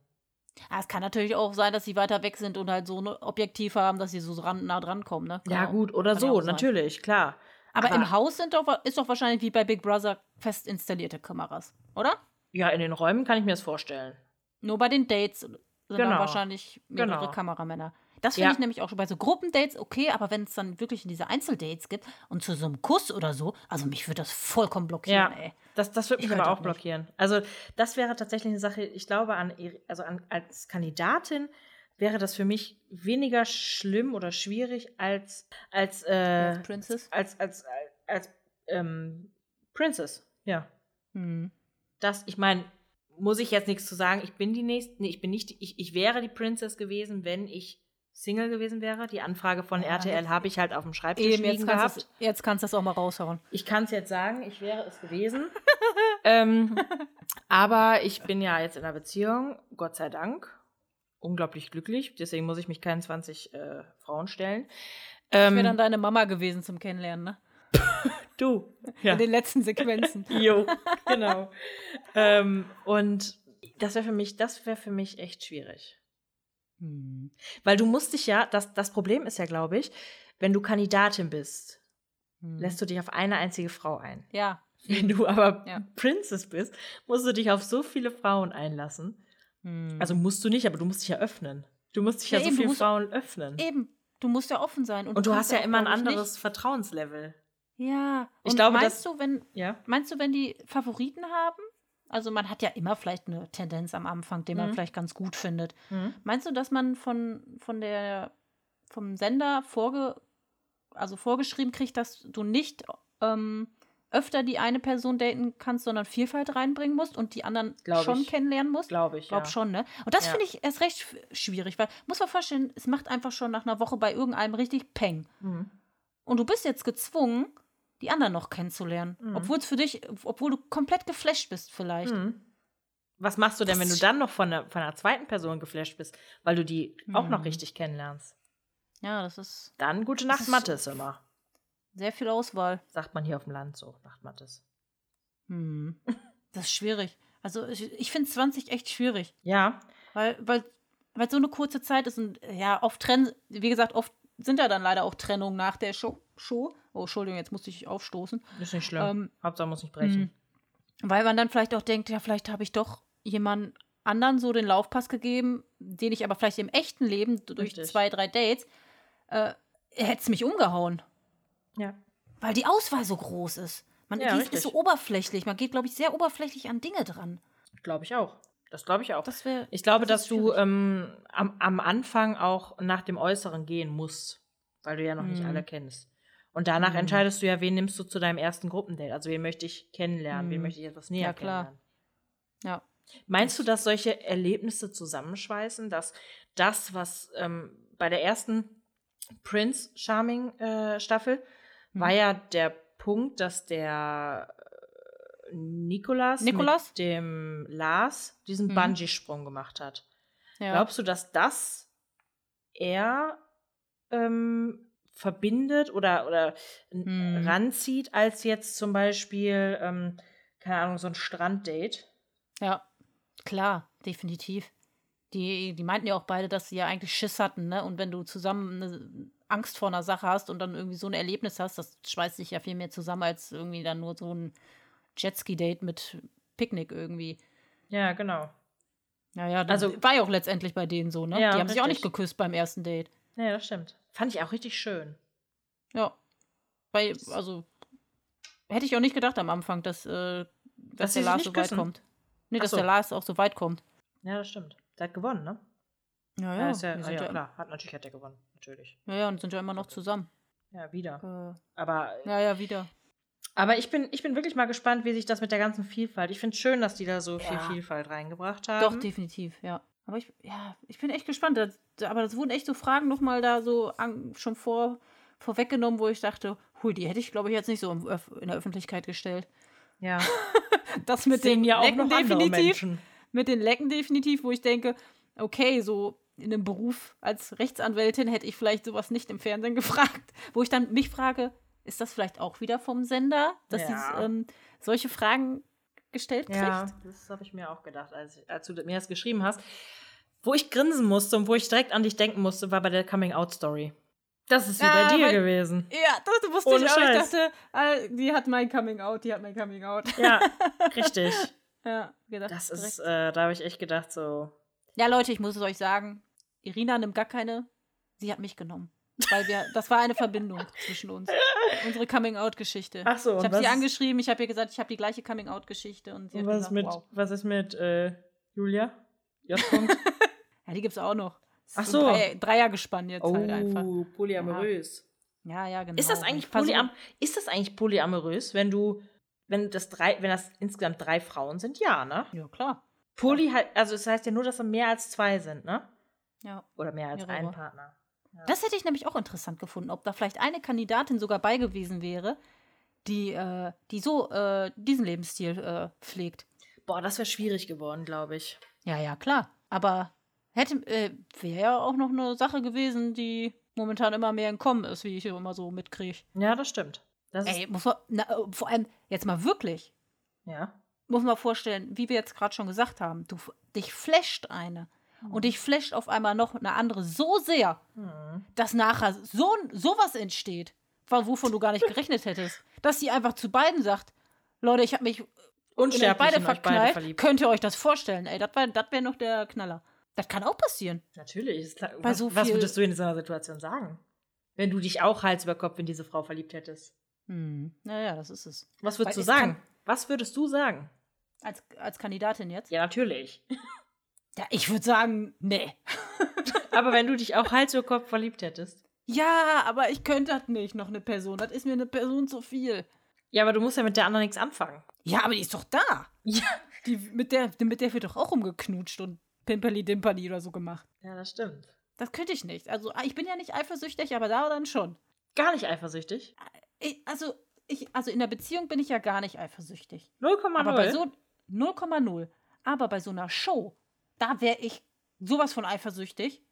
Ah, es kann natürlich auch sein, dass sie weiter weg sind und halt so ein Objektiv haben, dass sie so dran, nah dran kommen, ne? Ja, Genau. gut, oder Kann ja so, natürlich, klar. Aber, Aber- im Haus sind doch, ist doch wahrscheinlich wie bei Big Brother fest installierte Kameras, oder? Ja, in den Räumen kann ich mir das vorstellen. Nur bei den Dates sind dann Genau. wahrscheinlich mehrere Genau. Kameramänner. Das finde Ja. ich nämlich auch schon bei so Gruppendates okay, aber wenn es dann wirklich diese Einzeldates gibt und zu so einem Kuss oder so, also mich würde das vollkommen blockieren, Ja, ey. das, das würde Ich mich aber auch nicht. blockieren. Also, das wäre tatsächlich eine Sache, ich glaube, an, also an, als Kandidatin wäre das für mich weniger schlimm oder schwierig als, als, äh, Als Princess? als, als, als, als ähm, Princess. Ja. Hm. Das, ich meine, muss ich jetzt nichts zu sagen, ich bin die nächste, nee, ich bin nicht, ich, ich wäre die Princess gewesen, wenn ich Single gewesen wäre. Die Anfrage von Ja, RTL habe ich halt auf dem Schreibtisch Eben, jetzt liegen kannst, gehabt. du's- jetzt kannst du das auch mal raushauen. Ich kann es jetzt sagen, ich wäre es gewesen. ähm, aber ich bin ja jetzt in einer Beziehung, Gott sei Dank. Unglaublich glücklich, deswegen muss ich mich keinen 20 äh, Frauen stellen. Ähm, wäre dann deine Mama gewesen zum Kennenlernen, ne? du. Ja. In den letzten Sequenzen. Jo, genau. ähm, und das wäre für mich, das wäre für mich echt schwierig. Hm. Weil du musst dich ja, das, das Problem ist ja, glaube ich, wenn du Kandidatin bist, Hm. lässt du dich auf eine einzige Frau ein. Ja. Wenn du aber Ja. Princess bist, musst du dich auf so viele Frauen einlassen. Hm. Also musst du nicht, aber du musst dich ja öffnen. Du musst dich ja, Ja, so eben, musst- Frauen öffnen. Eben, du musst ja offen sein. Und, Und du hast ja immer ein anderes Vertrauenslevel. Ja. Ich Und glaube, meinst dass- du, wenn Ja. meinst du, wenn die Favoriten haben? Also man hat ja immer vielleicht eine Tendenz am Anfang, den man Mhm. vielleicht ganz gut findet. Mhm. Meinst du, dass man von, von der vom Sender vorge, also vorgeschrieben kriegt, dass du nicht ähm, öfter die eine Person daten kannst, sondern Vielfalt reinbringen musst und die anderen Glaub schon ich. kennenlernen musst? Glaube ich. Glaub ja. schon, ne? Und das Ja. finde ich erst recht sch- schwierig, weil muss man vorstellen, es macht einfach schon nach einer Woche bei irgendeinem richtig Peng. Mhm. Und du bist jetzt gezwungen, die anderen noch kennenzulernen. Mhm. Obwohl es für dich, obwohl du komplett geflasht bist, vielleicht. Mhm. Was machst du denn, Das wenn du dann noch von einer, von einer zweiten Person geflasht bist, weil du die auch noch Mhm. richtig kennenlernst? Ja, das ist Dann gute Nacht, Mathis immer. sehr viel Auswahl. Sagt man hier auf dem Land so, Nacht, Mathis. Hm. Das ist schwierig. Also ich, ich finde 20 echt schwierig, Ja, weil, weil, weil so eine kurze Zeit ist und ja, oft trennen, wie gesagt, oft sind ja dann leider auch Trennungen nach der Show. Show. Oh, Entschuldigung, jetzt musste ich aufstoßen. ist nicht schlimm. Ähm, Hauptsache muss nicht brechen. Weil man dann vielleicht auch denkt, ja, vielleicht habe ich doch jemand anderen so den Laufpass gegeben, den ich aber vielleicht im echten Leben durch Richtig. zwei, drei Dates, äh, hätte es mich umgehauen. Ja. Weil die Auswahl so groß ist. Man Ja, ist so oberflächlich. Man geht, glaube ich, sehr oberflächlich an Dinge dran. Glaube ich auch. Das glaube ich auch. Wäre. ich glaube, das dass du ähm, am, am Anfang auch nach dem Äußeren gehen musst, weil du ja noch nicht Mhm. alle kennst. Und danach Mhm. entscheidest du ja, wen nimmst du zu deinem ersten Gruppendate. Also wen möchte ich kennenlernen, wen Mhm. möchte ich etwas näher Ja, klar. kennenlernen. Ja. Meinst du, dass solche Erlebnisse zusammenschweißen, dass das, was ähm, bei der ersten Prince Charming äh, Staffel war Hm. ja der Punkt, dass der Nikolas, Nikolas? mit dem Lars diesen Mhm. Bungee-Sprung gemacht hat. Ja. Glaubst du, dass das eher ähm, verbindet oder, oder n- Hm. ranzieht, als jetzt zum Beispiel, ähm, keine Ahnung, so ein Stranddate? Ja, klar, definitiv. Die, die meinten ja auch beide, dass sie ja eigentlich Schiss hatten, ne? Und wenn du zusammen eine Angst vor einer Sache hast und dann irgendwie so ein Erlebnis hast, das schweißt dich ja viel mehr zusammen als irgendwie dann nur so ein Jetski-Date mit Picknick irgendwie. Ja, genau. Ja, ja, das Also- war ja auch letztendlich bei denen so, ne? Ja, die haben sich auch nicht richtig. geküsst beim ersten Date. Ja, das stimmt. Fand ich auch richtig schön. Ja. Bei, also, hätte ich auch nicht gedacht am Anfang, dass, äh, Dass dass, der Lars so weit küssen? kommt. Nee, Ach dass so. der Lars auch so weit kommt. Ja, das stimmt. Der hat gewonnen, ne? Ja, Ja, ja, sind ja ja, klar. Hat, natürlich hat er gewonnen. Natürlich. ja, ja, und sind ja immer noch zusammen. Ja, wieder. Äh, Aber, ja, ja, wieder. Aber ich, bin, ich bin wirklich mal gespannt, wie sich das mit der ganzen Vielfalt. Ich finde es schön, dass die da so viel Ja. Vielfalt reingebracht Doch, haben. definitiv, ja. Aber ich, ja, ich bin echt gespannt. Das, aber das wurden echt so Fragen nochmal da so an, schon vor, vorweggenommen, wo ich dachte, hui, die hätte ich, glaube ich, jetzt nicht so in der Öffentlichkeit gestellt. ja. Das mit Sehen den ja auch Lecken noch definitiv. Mit den Lecken definitiv, wo ich denke, okay, so in einem Beruf als Rechtsanwältin hätte ich vielleicht sowas nicht im Fernsehen gefragt. Wo ich dann mich frage, ist das vielleicht auch wieder vom Sender, dass Ja. sie ähm, solche Fragen gestellt kriegt? Ja, das habe ich mir auch gedacht, als, als du mir das geschrieben hast. Wo ich grinsen musste und wo ich direkt an dich denken musste, war bei der Coming-out-Story. Das ist wie Ja, bei dir weil- gewesen. Ja, das wusste Ohne ich auch. Ich Scheiß. dachte, äh, die hat mein Coming Out, die hat mein Coming Out. Ja, richtig. Ja, gedacht, Das ist, äh, da habe ich echt gedacht, so. Ja, Leute, ich muss es euch sagen, Irina nimmt gar keine, sie hat mich genommen. Weil wir, das war eine Verbindung zwischen uns. Unsere Coming-out-Geschichte. Ach so, Ich habe sie angeschrieben, ich habe ihr gesagt, ich habe die gleiche Coming-out-Geschichte und sie Und hat was, gesagt, mit, wow. was ist mit äh, Julia? Ja, die gibt's auch noch. Ach so. Dreier- Dreiergespann jetzt halt einfach. oh, polyamorös. Ja, ja, genau. Ist das eigentlich polyam ist das eigentlich polyamorös, wenn du wenn das drei wenn das insgesamt drei Frauen sind? Ja, ne? Ja, klar. Poly halt also das heißt ja nur, dass da mehr als zwei sind, ne? Ja. Oder mehr als Mehrere. ein Partner. Das hätte ich nämlich auch interessant gefunden, ob da vielleicht eine Kandidatin sogar bei gewesen wäre, die, äh, die so äh, diesen Lebensstil äh, pflegt. Boah, das wäre schwierig geworden, glaube ich. Ja, ja, klar. Aber hätte äh, wäre ja auch noch eine Sache gewesen, die momentan immer mehr im Kommen ist, wie ich immer so mitkriege. Ja, das stimmt. Das Ey, muss man, na, äh, vor allem jetzt mal wirklich, ja. muss man vorstellen, wie wir jetzt gerade schon gesagt haben, du dich flasht eine und dich flasht auf einmal noch eine andere so sehr, Hm. dass nachher so sowas entsteht, wovon du gar nicht gerechnet hättest, dass sie einfach zu beiden sagt, Leute, ich habe mich in euch Unsterblich beide beide verknallt, verliebt. könnt ihr euch das vorstellen? Ey, das wäre noch der Knaller. Das kann auch passieren. Natürlich. Bei was, so was viel- würdest du in so einer Situation sagen? Wenn du dich auch Hals über Kopf in diese Frau verliebt hättest. Hm. Naja, das ist es. Was würdest Weil du sagen? Was würdest du sagen? Als, als Kandidatin jetzt? Ja, natürlich. Ja, ich würde sagen, nee. Aber wenn du dich auch Hals über Kopf verliebt hättest. Ja, aber ich könnte das nicht, noch eine Person. Das ist mir eine Person zu viel. Ja, aber du musst ja mit der anderen nichts anfangen. Ja, aber die ist doch da. Ja. Die, mit, der, mit der wird doch auch rumgeknutscht und Pimperli Dimperli oder so gemacht. Ja, das stimmt. Das könnte ich nicht. Also, ich bin ja nicht eifersüchtig, aber da dann schon. Gar nicht eifersüchtig. Ich, also, ich, also, in der Beziehung bin ich ja gar nicht eifersüchtig. 0,0. Aber bei so 0,0. Aber bei so einer Show, da wäre ich sowas von eifersüchtig.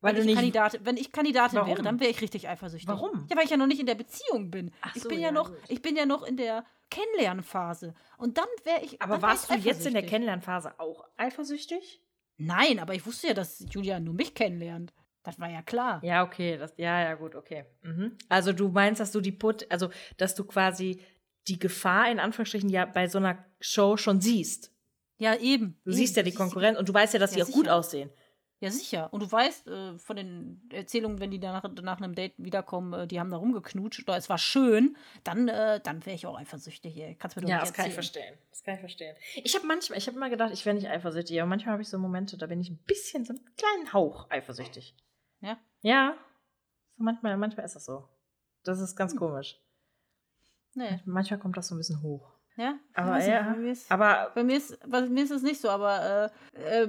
Weil wenn, du ich nicht- wenn ich Kandidatin Warum? wäre, dann wäre ich richtig eifersüchtig. Warum? Ja, weil ich ja noch nicht in der Beziehung bin. Ach ich so, bin ja, ja, noch, gut. ich bin ja noch in der Kennenlernphase. Und dann wäre ich. aber warst du ich jetzt in der. Kennenlernphase auch eifersüchtig? Nein, aber ich wusste ja, dass Julia nur mich kennenlernt. Das war ja klar. Ja, okay. Das, ja, ja, gut, okay. Mhm. Also du meinst, dass du die Put, also dass du quasi die Gefahr in Anführungsstrichen ja bei so einer Show schon siehst. Ja, eben. Du eben. siehst ja die Konkurrenz und du weißt ja, dass Ja, die auch gut sicher. aussehen. Ja, sicher. Und du weißt äh, von den Erzählungen, wenn die danach, nach einem Date wiederkommen, äh, die haben da rumgeknutscht oder es war schön, dann, äh, dann wäre ich auch eifersüchtig. Ey. Kannst mir doch Ja, nicht das kann ich erzählen. verstehen. Das kann ich verstehen. Ich habe manchmal, ich habe immer gedacht, ich wäre nicht eifersüchtig, aber manchmal habe ich so Momente, da bin ich ein bisschen, so einen kleinen Hauch eifersüchtig. Ja? Ja. So manchmal, manchmal ist das so. Das ist Hm. ganz komisch. Nee. Manchmal kommt das so ein bisschen hoch. Ja? Aber nicht, ja, bei mir ist, aber bei mir ist, bei mir ist es nicht so, aber äh, äh,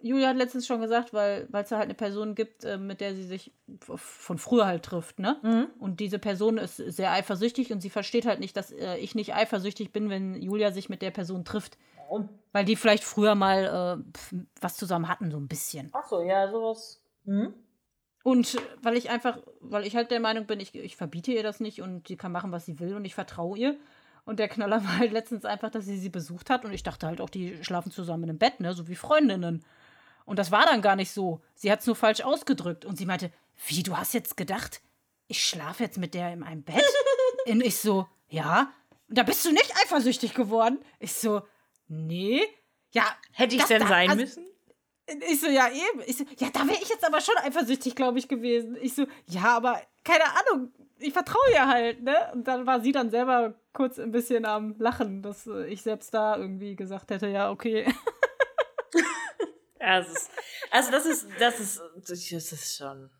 Julia hat letztens schon gesagt, weil es da halt eine Person gibt, äh, mit der sie sich von früher halt trifft, ne? Mhm. Und diese Person ist sehr eifersüchtig und sie versteht halt nicht, dass äh, ich nicht eifersüchtig bin, wenn Julia sich mit der Person trifft. Warum? Weil die vielleicht früher mal äh, was zusammen hatten, so ein bisschen. Ach so, ja, sowas. Mhm. Und weil ich einfach, weil ich halt der Meinung bin, ich, ich verbiete ihr das nicht und sie kann machen, was sie will und ich vertraue ihr. Und der Knaller war halt letztens einfach, dass sie sie besucht hat und ich dachte halt auch, die schlafen zusammen im Bett, ne, so wie Freundinnen. Und das war dann gar nicht so. Sie hat es nur falsch ausgedrückt und sie meinte, wie, du hast jetzt gedacht, ich schlafe jetzt mit der in einem Bett? und ich so, ja. Da bist du nicht eifersüchtig geworden? Ich so, nee. Ja, Hätte ich das denn da- sein also- müssen? ich so, ja, eben. Ich so, ja, da wäre ich jetzt aber schon eifersüchtig, glaube ich, gewesen. Ich so, ja, aber keine Ahnung. Ich vertraue ihr halt, ne? Und dann war sie dann selber kurz ein bisschen am Lachen, dass äh, ich selbst da irgendwie gesagt hätte, ja, okay. Ja, ist, also das ist, das ist, das ist schon,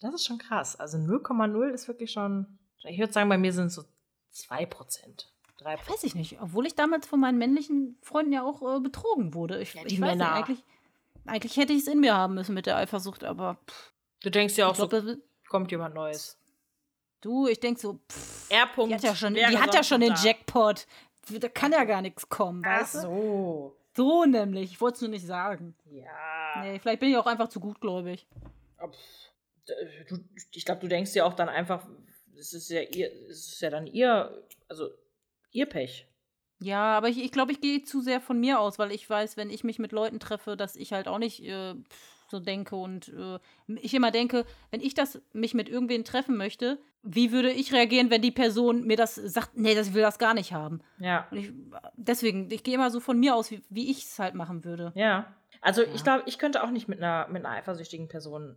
das ist schon krass. Also 0,0 ist wirklich schon, ich würde sagen, bei mir sind es so 2%, 3%. Weiß ich nicht. Obwohl ich damals von meinen männlichen Freunden ja auch äh, betrogen wurde. Ich, Ja, die ich weiß. Nicht, eigentlich, eigentlich hätte ich es in mir haben müssen mit der Eifersucht, aber pff, Du denkst ja auch glaub, so, kommt jemand Neues. Du, ich denk so, pff, R. die hat ja schon, die hat ja schon den Jackpot. Da kann ja gar nichts kommen, Ach weißt du? so. So nämlich. Ich wollte es nur nicht sagen. Ja. Nee, vielleicht bin ich auch einfach zu gutgläubig. Du, ich glaube, du denkst ja auch dann einfach, es ist ja ihr, es ist ja dann ihr, also ihr Pech. Ja, aber ich, ich glaube, ich gehe zu sehr von mir aus, weil ich weiß, wenn ich mich mit Leuten treffe, dass ich halt auch nicht äh, pff, so denke und äh, ich immer denke, wenn ich das mich mit irgendwen treffen möchte, wie würde ich reagieren, wenn die Person mir das sagt, nee, das ich will das gar nicht haben. Ja. Ich, deswegen, ich gehe immer so von mir aus, wie, wie ich es halt machen würde. Ja. Also ich Ja. glaube, ich könnte auch nicht mit einer, mit einer eifersüchtigen Person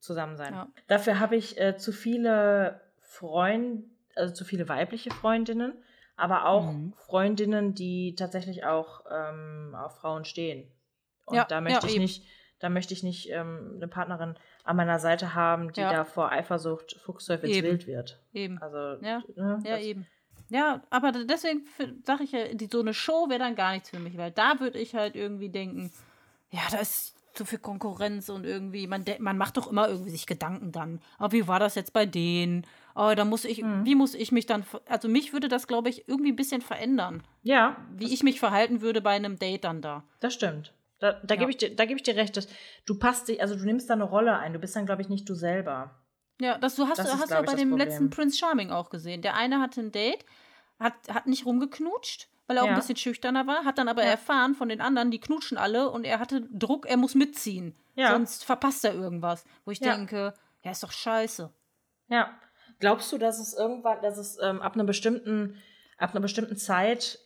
zusammen sein. Ja. Dafür habe ich äh, zu viele Freunde, also zu viele weibliche Freundinnen, aber auch Mhm. Freundinnen, die tatsächlich auch ähm, auf Frauen stehen. Und Ja, da möchte ja, ich eben. nicht, da möchte ich nicht ähm, eine Partnerin an meiner Seite haben, die Ja. da vor Eifersucht Eben. wild wird. Eben. Also Ja, ne, Ja, eben. Ja, aber deswegen sage ich ja, die, so eine Show wäre dann gar nichts für mich, weil da würde ich halt irgendwie denken, ja, da ist zu viel Konkurrenz und irgendwie, man, man macht doch immer irgendwie sich Gedanken dann. Oh, wie war das jetzt bei denen? Oh, da muss ich, Mhm. wie muss ich mich dann, also mich würde das, glaube ich, irgendwie ein bisschen verändern, Ja, wie ich mich verhalten würde bei einem Date dann da. Das stimmt. Da, da Ja. gebe ich, dir- da geb ich dir recht. Dass du passt dich, also du nimmst da eine Rolle ein. Du bist dann, glaube ich, nicht du selber. Ja, das du hast, Das hast du ja bei dem letzten Prince Charming auch gesehen. Der eine hatte ein Date, hat, hat nicht rumgeknutscht, weil er auch Ja. ein bisschen schüchterner war, hat dann aber Ja. erfahren von den anderen, die knutschen alle und er hatte Druck, er muss mitziehen. Ja. Sonst verpasst er irgendwas. Wo ich denke, ja, ist doch scheiße. Ja. Glaubst du, dass es irgendwann, dass es ähm, ab einer bestimmten, ab einer bestimmten Zeit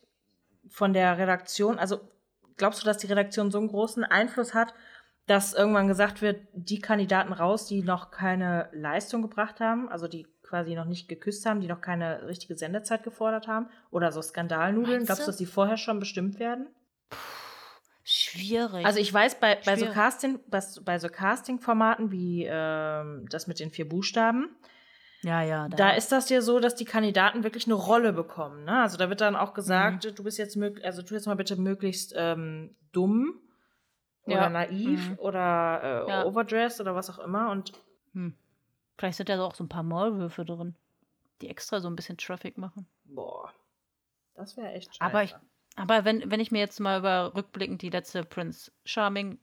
von der Redaktion, also glaubst du, dass die Redaktion so einen großen Einfluss hat, dass irgendwann gesagt wird, die Kandidaten raus, die noch keine Leistung gebracht haben, also die quasi noch nicht geküsst haben, die noch keine richtige Sendezeit gefordert haben, oder so Skandalnudeln, glaubst du, dass die vorher schon bestimmt werden? Schwierig. Also ich weiß, bei, bei so. Casting, bei, bei so Casting-Formaten wie ähm, das mit den vier Buchstaben, ja, ja, da ist das ja so, dass die Kandidaten wirklich eine Rolle bekommen. Ne? Also da wird dann auch gesagt, Mhm. du bist jetzt mög also tu jetzt mal bitte möglichst ähm, dumm oder Ja. naiv Mhm. oder äh, Ja. overdressed oder was auch immer. Und Hm. Vielleicht sind da auch so ein paar Maulwürfe drin, die extra so ein bisschen Traffic machen. boah, das wäre echt scheiße. Aber ich, aber wenn, wenn ich mir jetzt mal über rückblickend die letzte Prince Charming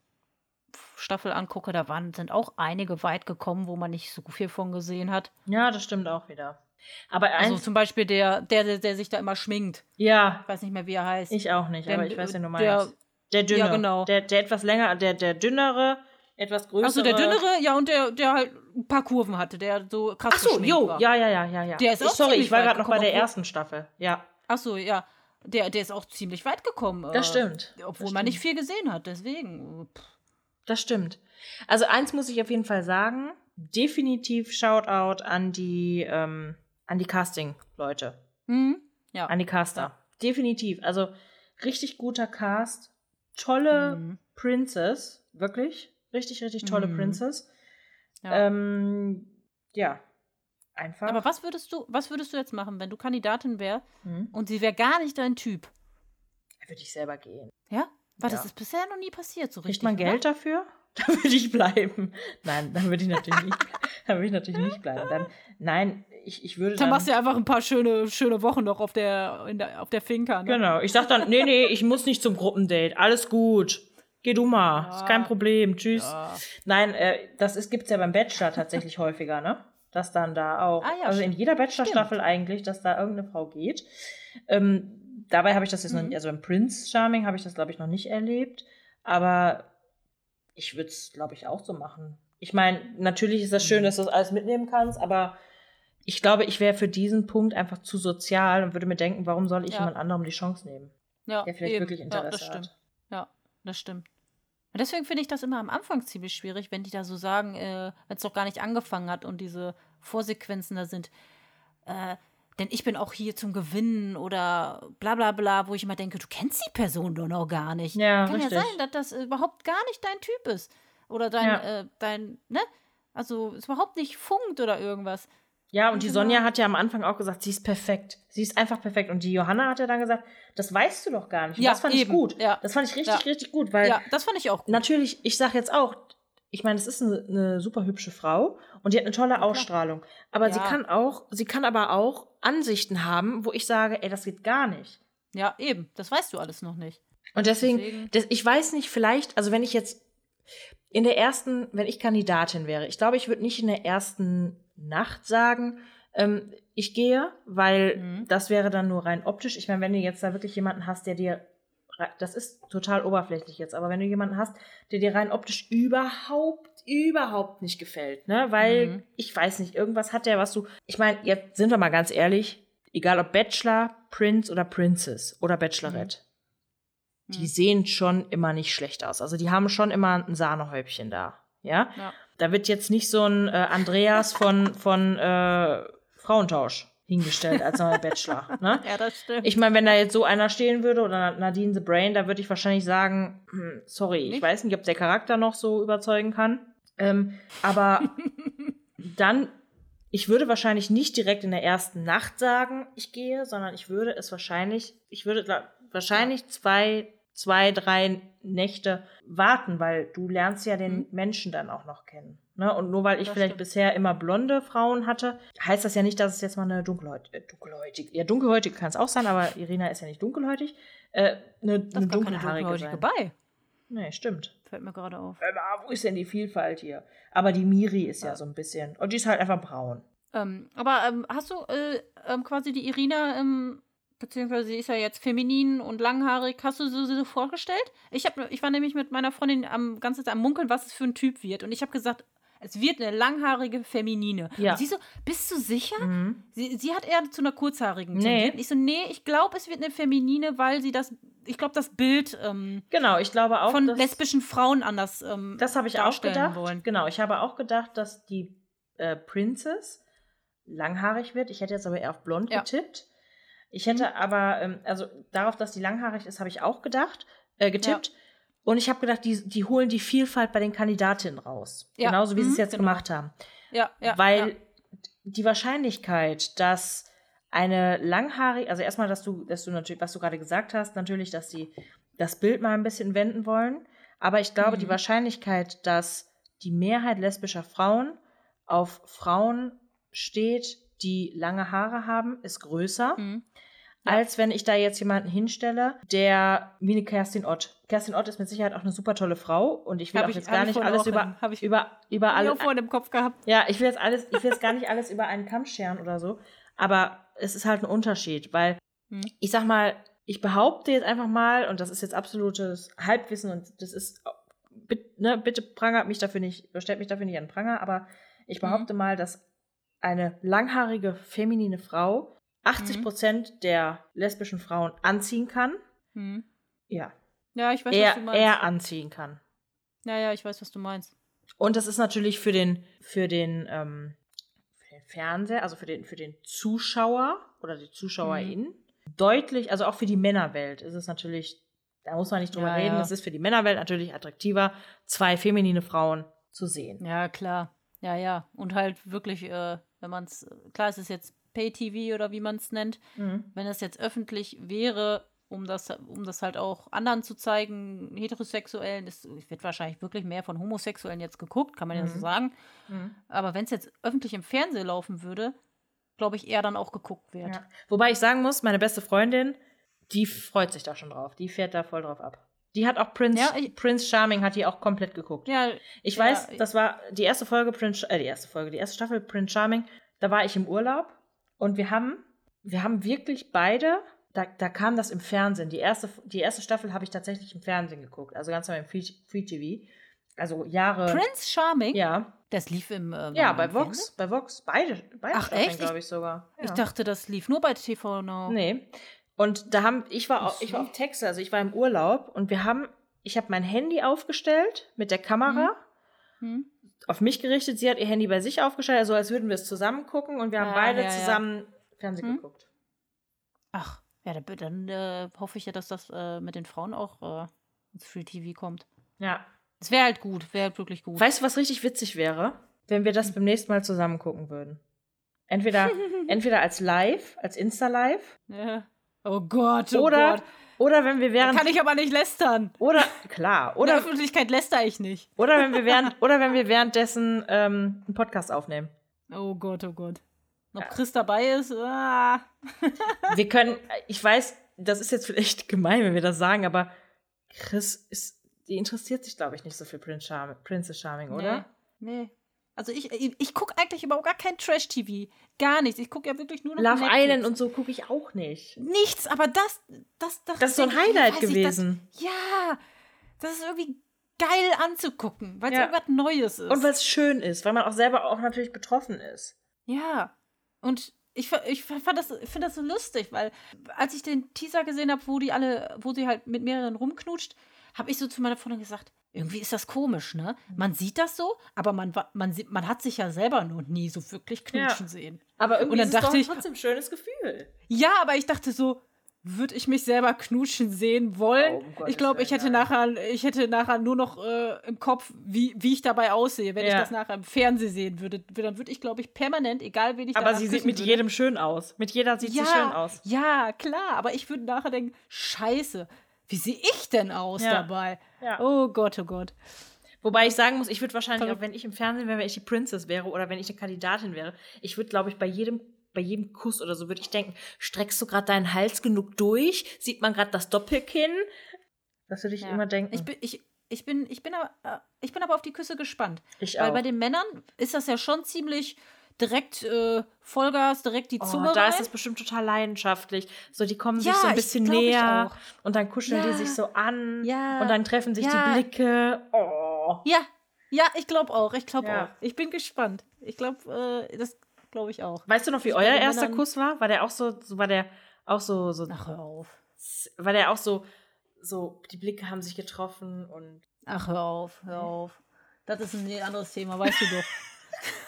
Staffel angucke, da waren, sind auch einige weit gekommen, wo man nicht so viel von gesehen hat. ja, das stimmt auch wieder. Aber Also zum Beispiel der, der, der, der sich da immer schminkt. ja, Ich weiß nicht mehr, wie er heißt. ich auch nicht, Der- aber ich weiß ja nur der- meinst. Der dünne, Ja, genau. der, der etwas länger, der, der dünnere, etwas größere. Achso, der dünnere, ja, und der, der halt ein paar Kurven hatte, der so krass Ach so, jo, war. ja, ja, ja, ja, ja. Der ist ich, auch sorry, ich war gerade noch bei der ersten Staffel. Ja, Achso, ja. Der, der ist auch ziemlich weit gekommen. das äh, stimmt. Obwohl das man stimmt. nicht viel gesehen hat, deswegen. äh, pff. Das stimmt. Also eins muss ich auf jeden Fall sagen. Definitiv Shoutout an die, ähm, an die Casting-Leute. Mhm. Ja. An die Caster. Definitiv. Also richtig guter Cast. Tolle Mhm. Princess. Wirklich. Richtig, richtig tolle Mhm. Princess. Ja. Ähm, ja. Einfach. Aber was würdest du, was würdest du jetzt machen, wenn du Kandidatin wär Hm. und sie wäre gar nicht dein Typ? Würde ich selber gehen. Ja? Was, Ja. das ist bisher noch nie passiert, so Kriegt richtig. man oder? Geld dafür? Da würde ich bleiben. Nein, dann würde ich natürlich nicht, dann würde ich natürlich nicht bleiben. Dann, nein, ich, ich würde Dann dann. machst du einfach ein paar schöne, schöne Wochen noch auf der, in der, auf der Finca. Ne? Genau. Ich sag dann, nee, nee, ich muss nicht zum Gruppendate. Alles gut. Geh du mal. Ist kein Problem. Tschüss. Ja. Nein, äh, das gibt es ja beim Bachelor tatsächlich häufiger, ne? Dass dann da auch, Ah, ja, also in stimmt. jeder Bachelor-Staffel eigentlich, dass da irgendeine Frau geht. Ähm, dabei habe ich das jetzt noch Mhm. nicht, also im Prince Charming habe ich das, glaube ich, noch nicht erlebt. Aber ich würde es, glaube ich, auch so machen. Ich meine, natürlich ist das Mhm. schön, dass du das alles mitnehmen kannst, aber ich glaube, ich wäre für diesen Punkt einfach zu sozial und würde mir denken, warum soll ich Ja. jemand anderem die Chance nehmen? Ja, Der vielleicht eben. wirklich Interesse ja, das hat. stimmt. Ja, das stimmt. Und deswegen finde ich das immer am Anfang ziemlich schwierig, wenn die da so sagen, äh, wenn es doch gar nicht angefangen hat und diese Vorsequenzen da sind. Äh, denn ich bin auch hier zum Gewinnen oder bla bla bla, wo ich immer denke, du kennst die Person doch noch gar nicht. Ja, Kann richtig. ja sein, dass das überhaupt gar nicht dein Typ ist. Oder dein, Ja. äh, dein, ne? Also es überhaupt nicht funkt oder irgendwas. Ja, und die. Sonja hat ja am Anfang auch gesagt, sie ist perfekt. Sie ist einfach perfekt. Und die Johanna hat ja dann gesagt, das weißt du doch gar nicht. Und Ja, das fand ich eben. gut. Ja. Das fand ich richtig, Ja. richtig gut, weil ja, das fand ich auch gut. natürlich, ich sag jetzt auch, ich meine, es ist eine, eine super hübsche Frau und die hat eine tolle Ausstrahlung. Aber sie Ja. kann auch, sie kann aber auch Ansichten haben, wo ich sage, ey, das geht gar nicht. Ja, eben. Das weißt du alles noch nicht. Und deswegen, Deswegen- Das, ich weiß nicht, vielleicht, also wenn ich jetzt in der ersten, wenn ich Kandidatin wäre, ich glaube, ich würde nicht in der ersten Nacht sagen, ähm, ich gehe, weil Mhm. das wäre dann nur rein optisch. Ich meine, wenn du jetzt da wirklich jemanden hast, der dir, das ist total oberflächlich jetzt, aber wenn du jemanden hast, der dir rein optisch überhaupt, überhaupt nicht gefällt, ne, weil Mhm. ich weiß nicht, irgendwas hat der, was du, ich meine, jetzt sind wir mal ganz ehrlich, egal ob Bachelor, Prince oder Princess oder Bachelorette die Mhm. sehen schon immer nicht schlecht aus. Also die haben schon immer ein Sahnehäubchen da. Ja. Ja. Da wird jetzt nicht so ein äh, Andreas von, von äh, Frauentausch hingestellt als neuer Bachelor. Ne? Ja, das stimmt. Ich meine, wenn da jetzt so einer stehen würde oder Nadine the Brain, da würde ich wahrscheinlich sagen, hm, sorry, ich Nicht? weiß nicht, ob der Charakter noch so überzeugen kann. Ähm, aber dann, ich würde wahrscheinlich nicht direkt in der ersten Nacht sagen, ich gehe, sondern ich würde es wahrscheinlich, ich würde glaub, wahrscheinlich zwei, zwei, drei Nächte warten, weil du lernst ja den Mhm. Menschen dann auch noch kennen. Ne? Und nur weil ich Das vielleicht stimmt. bisher immer blonde Frauen hatte, heißt das ja nicht, dass es jetzt mal eine dunkelhäut äh, dunkelhäutige, ja dunkelhäutige kann es auch sein, aber Irina ist ja nicht dunkelhäutig, äh, eine, das eine dunkelhaarige dunkelhäutige sein. bei. Nee, stimmt. Fällt mir gerade auf. Hör mal, wo ist denn die Vielfalt hier? Aber die Miri ist ja Ja. so ein bisschen. Und die ist halt einfach braun. Ähm, aber ähm, hast du äh, ähm, quasi die Irina, ähm, beziehungsweise sie ist ja jetzt feminin und langhaarig, hast du sie so vorgestellt? Ich, hab, ich war nämlich mit meiner Freundin am ganzen Zeit am Munkeln, was es für ein Typ wird. Und ich habe gesagt, es wird eine langhaarige Feminine. Ja. Und sie so, bist du sicher? Mhm. Sie, sie hat eher zu einer kurzhaarigen Nee. tendiert. Ich so, nee, ich glaube, es wird eine Feminine, weil sie das, ich glaube, das Bild ähm, Genau, ich glaube auch. von dass, lesbischen Frauen anders ähm, Das habe ich auch gedacht. wollen. Genau, ich habe auch gedacht, dass die äh, Princess langhaarig wird. Ich hätte jetzt aber eher auf blond Ja. getippt. Ich hätte aber, ähm, also darauf, dass die langhaarig ist, habe ich auch gedacht, äh, getippt. Und ich habe gedacht, die, die holen die Vielfalt bei den Kandidatinnen raus. Ja, Genauso wie sie es mhm, jetzt genau. gemacht haben. Ja, ja. weil ja. die Wahrscheinlichkeit, dass eine langhaarige, also erstmal, dass du, dass du natürlich, was du gerade gesagt hast, natürlich, dass die das Bild mal ein bisschen wenden wollen. Aber ich glaube, Mhm. die Wahrscheinlichkeit, dass die Mehrheit lesbischer Frauen auf Frauen steht, die lange Haare haben, ist größer, Mhm. Als wenn ich da jetzt jemanden hinstelle, der wie eine Kerstin Ott. Kerstin Ott ist mit Sicherheit auch eine super tolle Frau und ich will Hab auch ich- jetzt gar ich nicht alles über, ich- über, über alle, vorhin im Kopf gehabt. ja, ich will jetzt alles, ich will jetzt gar nicht alles über einen Kamm scheren oder so, aber es ist halt ein Unterschied, weil Hm. ich sag mal, ich behaupte jetzt einfach mal, und das ist jetzt absolutes Halbwissen und das ist, bitte, ne, bitte prangert mich dafür nicht, stellt mich dafür nicht an Pranger, aber ich Mhm. behaupte mal, dass eine langhaarige, feminine Frau 80 Prozent der lesbischen Frauen anziehen kann. Hm. Ja, Ja, ich weiß, was eher, du meinst. eher anziehen kann. Ja, ja, ich weiß, was du meinst. Und das ist natürlich für den, für den, ähm, für den Fernseher, also für den, für den Zuschauer oder die ZuschauerInnen, deutlich, also auch für die Männerwelt ist es natürlich, da muss man nicht drüber Ja, reden, ja. es ist für die Männerwelt natürlich attraktiver, zwei feminine Frauen zu sehen. Ja, klar. Ja, ja. Und halt wirklich, äh, wenn man es, klar, es ist jetzt Pay-TV oder wie man es nennt, Mhm. wenn es jetzt öffentlich wäre, um das, um das halt auch anderen zu zeigen, Heterosexuellen. Es wird wahrscheinlich wirklich mehr von Homosexuellen jetzt geguckt, kann man ja so Mhm. sagen. Mhm. Aber wenn es jetzt öffentlich im Fernsehen laufen würde, glaube ich, eher dann auch geguckt wird. Ja. Wobei ich sagen muss, meine beste Freundin, die freut sich da schon drauf. Die fährt da voll drauf ab. Die hat auch Prince, Ja, ich- Prince Charming hat die auch komplett geguckt. Ja, Ich Ja, weiß, ich- das war die erste Folge Prince, äh, die erste Folge, die erste Staffel Prince Charming. Da war ich im Urlaub und wir haben, wir haben wirklich beide, da, da kam das im Fernsehen. Die erste, die erste Staffel habe ich tatsächlich im Fernsehen geguckt, also ganz normal im Free, Free TV. Also Jahre. Prince Charming, Ja, das lief im. Äh, ja, bei Vox, bei Vox, beide, beide Ach, Staffeln, echt? glaube ich sogar. Ja. Ich dachte, das lief nur bei TV Now. Nee. Und da haben, ich war, Ach au- ich war auf Texel, also ich war im Urlaub und wir haben, ich habe mein Handy aufgestellt mit der Kamera Hm? Auf mich gerichtet. Sie hat ihr Handy bei sich aufgestellt, also als würden wir es zusammen gucken und wir haben Ah, beide ja, ja. zusammen Fernsehen Hm? geguckt. Ach, ja, da- dann äh, hoffe ich ja, dass das äh, mit den Frauen auch äh, ins Free TV kommt. Ja. Das wäre halt gut, wäre halt wirklich gut. Weißt du, was richtig witzig wäre? Wenn wir das beim nächsten Mal zusammen gucken würden. Entweder, entweder als Live, als Insta-Live, ja. Oh Gott, oh oder, Gott. Oder wenn wir während. Kann ich aber nicht lästern. oder, klar, In der oder, Öffentlichkeit läster ich nicht. oder, wenn wir während, oder wenn wir währenddessen ähm, einen Podcast aufnehmen. Oh Gott, oh Gott. Ob Chris dabei ist? Ah. Wir können, ich weiß, das ist jetzt vielleicht gemein, wenn wir das sagen, aber Chris ist, die interessiert sich, glaube ich, nicht so für Prince Charming, Princess Charming, oder? Nee. nee. Also ich, ich, ich gucke eigentlich überhaupt gar kein Trash-TV. Gar nichts. Ich gucke ja wirklich nur noch Love Netflix. Island und so gucke ich auch nicht. Nichts, aber das, das, das, Das ist so ein Highlight weiß ich, gewesen. Das, ja, das ist irgendwie geil anzugucken, weil es Ja. irgendwas Neues ist. Und weil es schön ist, weil man auch selber auch natürlich betroffen ist. Ja. Und ich, ich fand das, finde das so lustig, weil als ich den Teaser gesehen habe, wo die alle, wo sie halt mit mehreren rumknutscht, habe ich so zu meiner Freundin gesagt, irgendwie ist das komisch, ne? Man sieht das so, aber man, man, sieht- man hat sich ja selber noch nie so wirklich knutschen Ja. sehen. Aber irgendwie ist es doch ich- trotzdem ein schönes Gefühl. Ja, aber ich dachte so, würde ich mich selber knutschen sehen wollen? Oh, ich glaube, ich hätte nachher, ich hätte nachher nur noch äh, im Kopf, wie, wie ich dabei aussehe, wenn ich Ja. das nachher im Fernsehen sehen würde. Dann würde ich, glaube ich, permanent, egal wen ich Aber danach sie sieht mit würde, jedem schön aus. Mit jeder sieht ja, sie schön aus. Ja, klar, aber ich würde nachher denken, scheiße, wie sehe ich denn aus Ja. dabei? Ja. Oh Gott, oh Gott. Wobei ich sagen muss, ich würde wahrscheinlich auch, wenn ich im Fernsehen wäre, wenn ich die Princess wäre oder wenn ich eine Kandidatin wäre, ich würde, glaube ich, bei jedem, bei jedem Kuss oder so würde ich denken, streckst du gerade deinen Hals genug durch? Sieht man gerade das Doppelkinn? Das würde ich Ja. immer denken. Ich bin, ich, ich bin, ich bin, aber, äh, ich bin aber auf die Küsse gespannt. Ich Weil auch. bei den Männern ist das ja schon ziemlich direkt äh, Vollgas, direkt die Oh, Zunge da rein. ist es bestimmt total leidenschaftlich. So, die kommen Ja, sich so ein bisschen ich näher und dann kuscheln Ja. die sich so an Ja. und dann treffen sich die Blicke. Oh. Ja, ja, ich glaube auch. Ich glaube auch. Ich bin gespannt. Ich glaube, äh, das glaube ich auch. Weißt du noch, wie Ich euer erster Kuss war? War der auch so, so war der auch so, so, Ach, hör auf. war der auch so, so, die Blicke haben sich getroffen und Ach, hör auf, hör auf. Das ist ein anderes Thema, weißt du doch.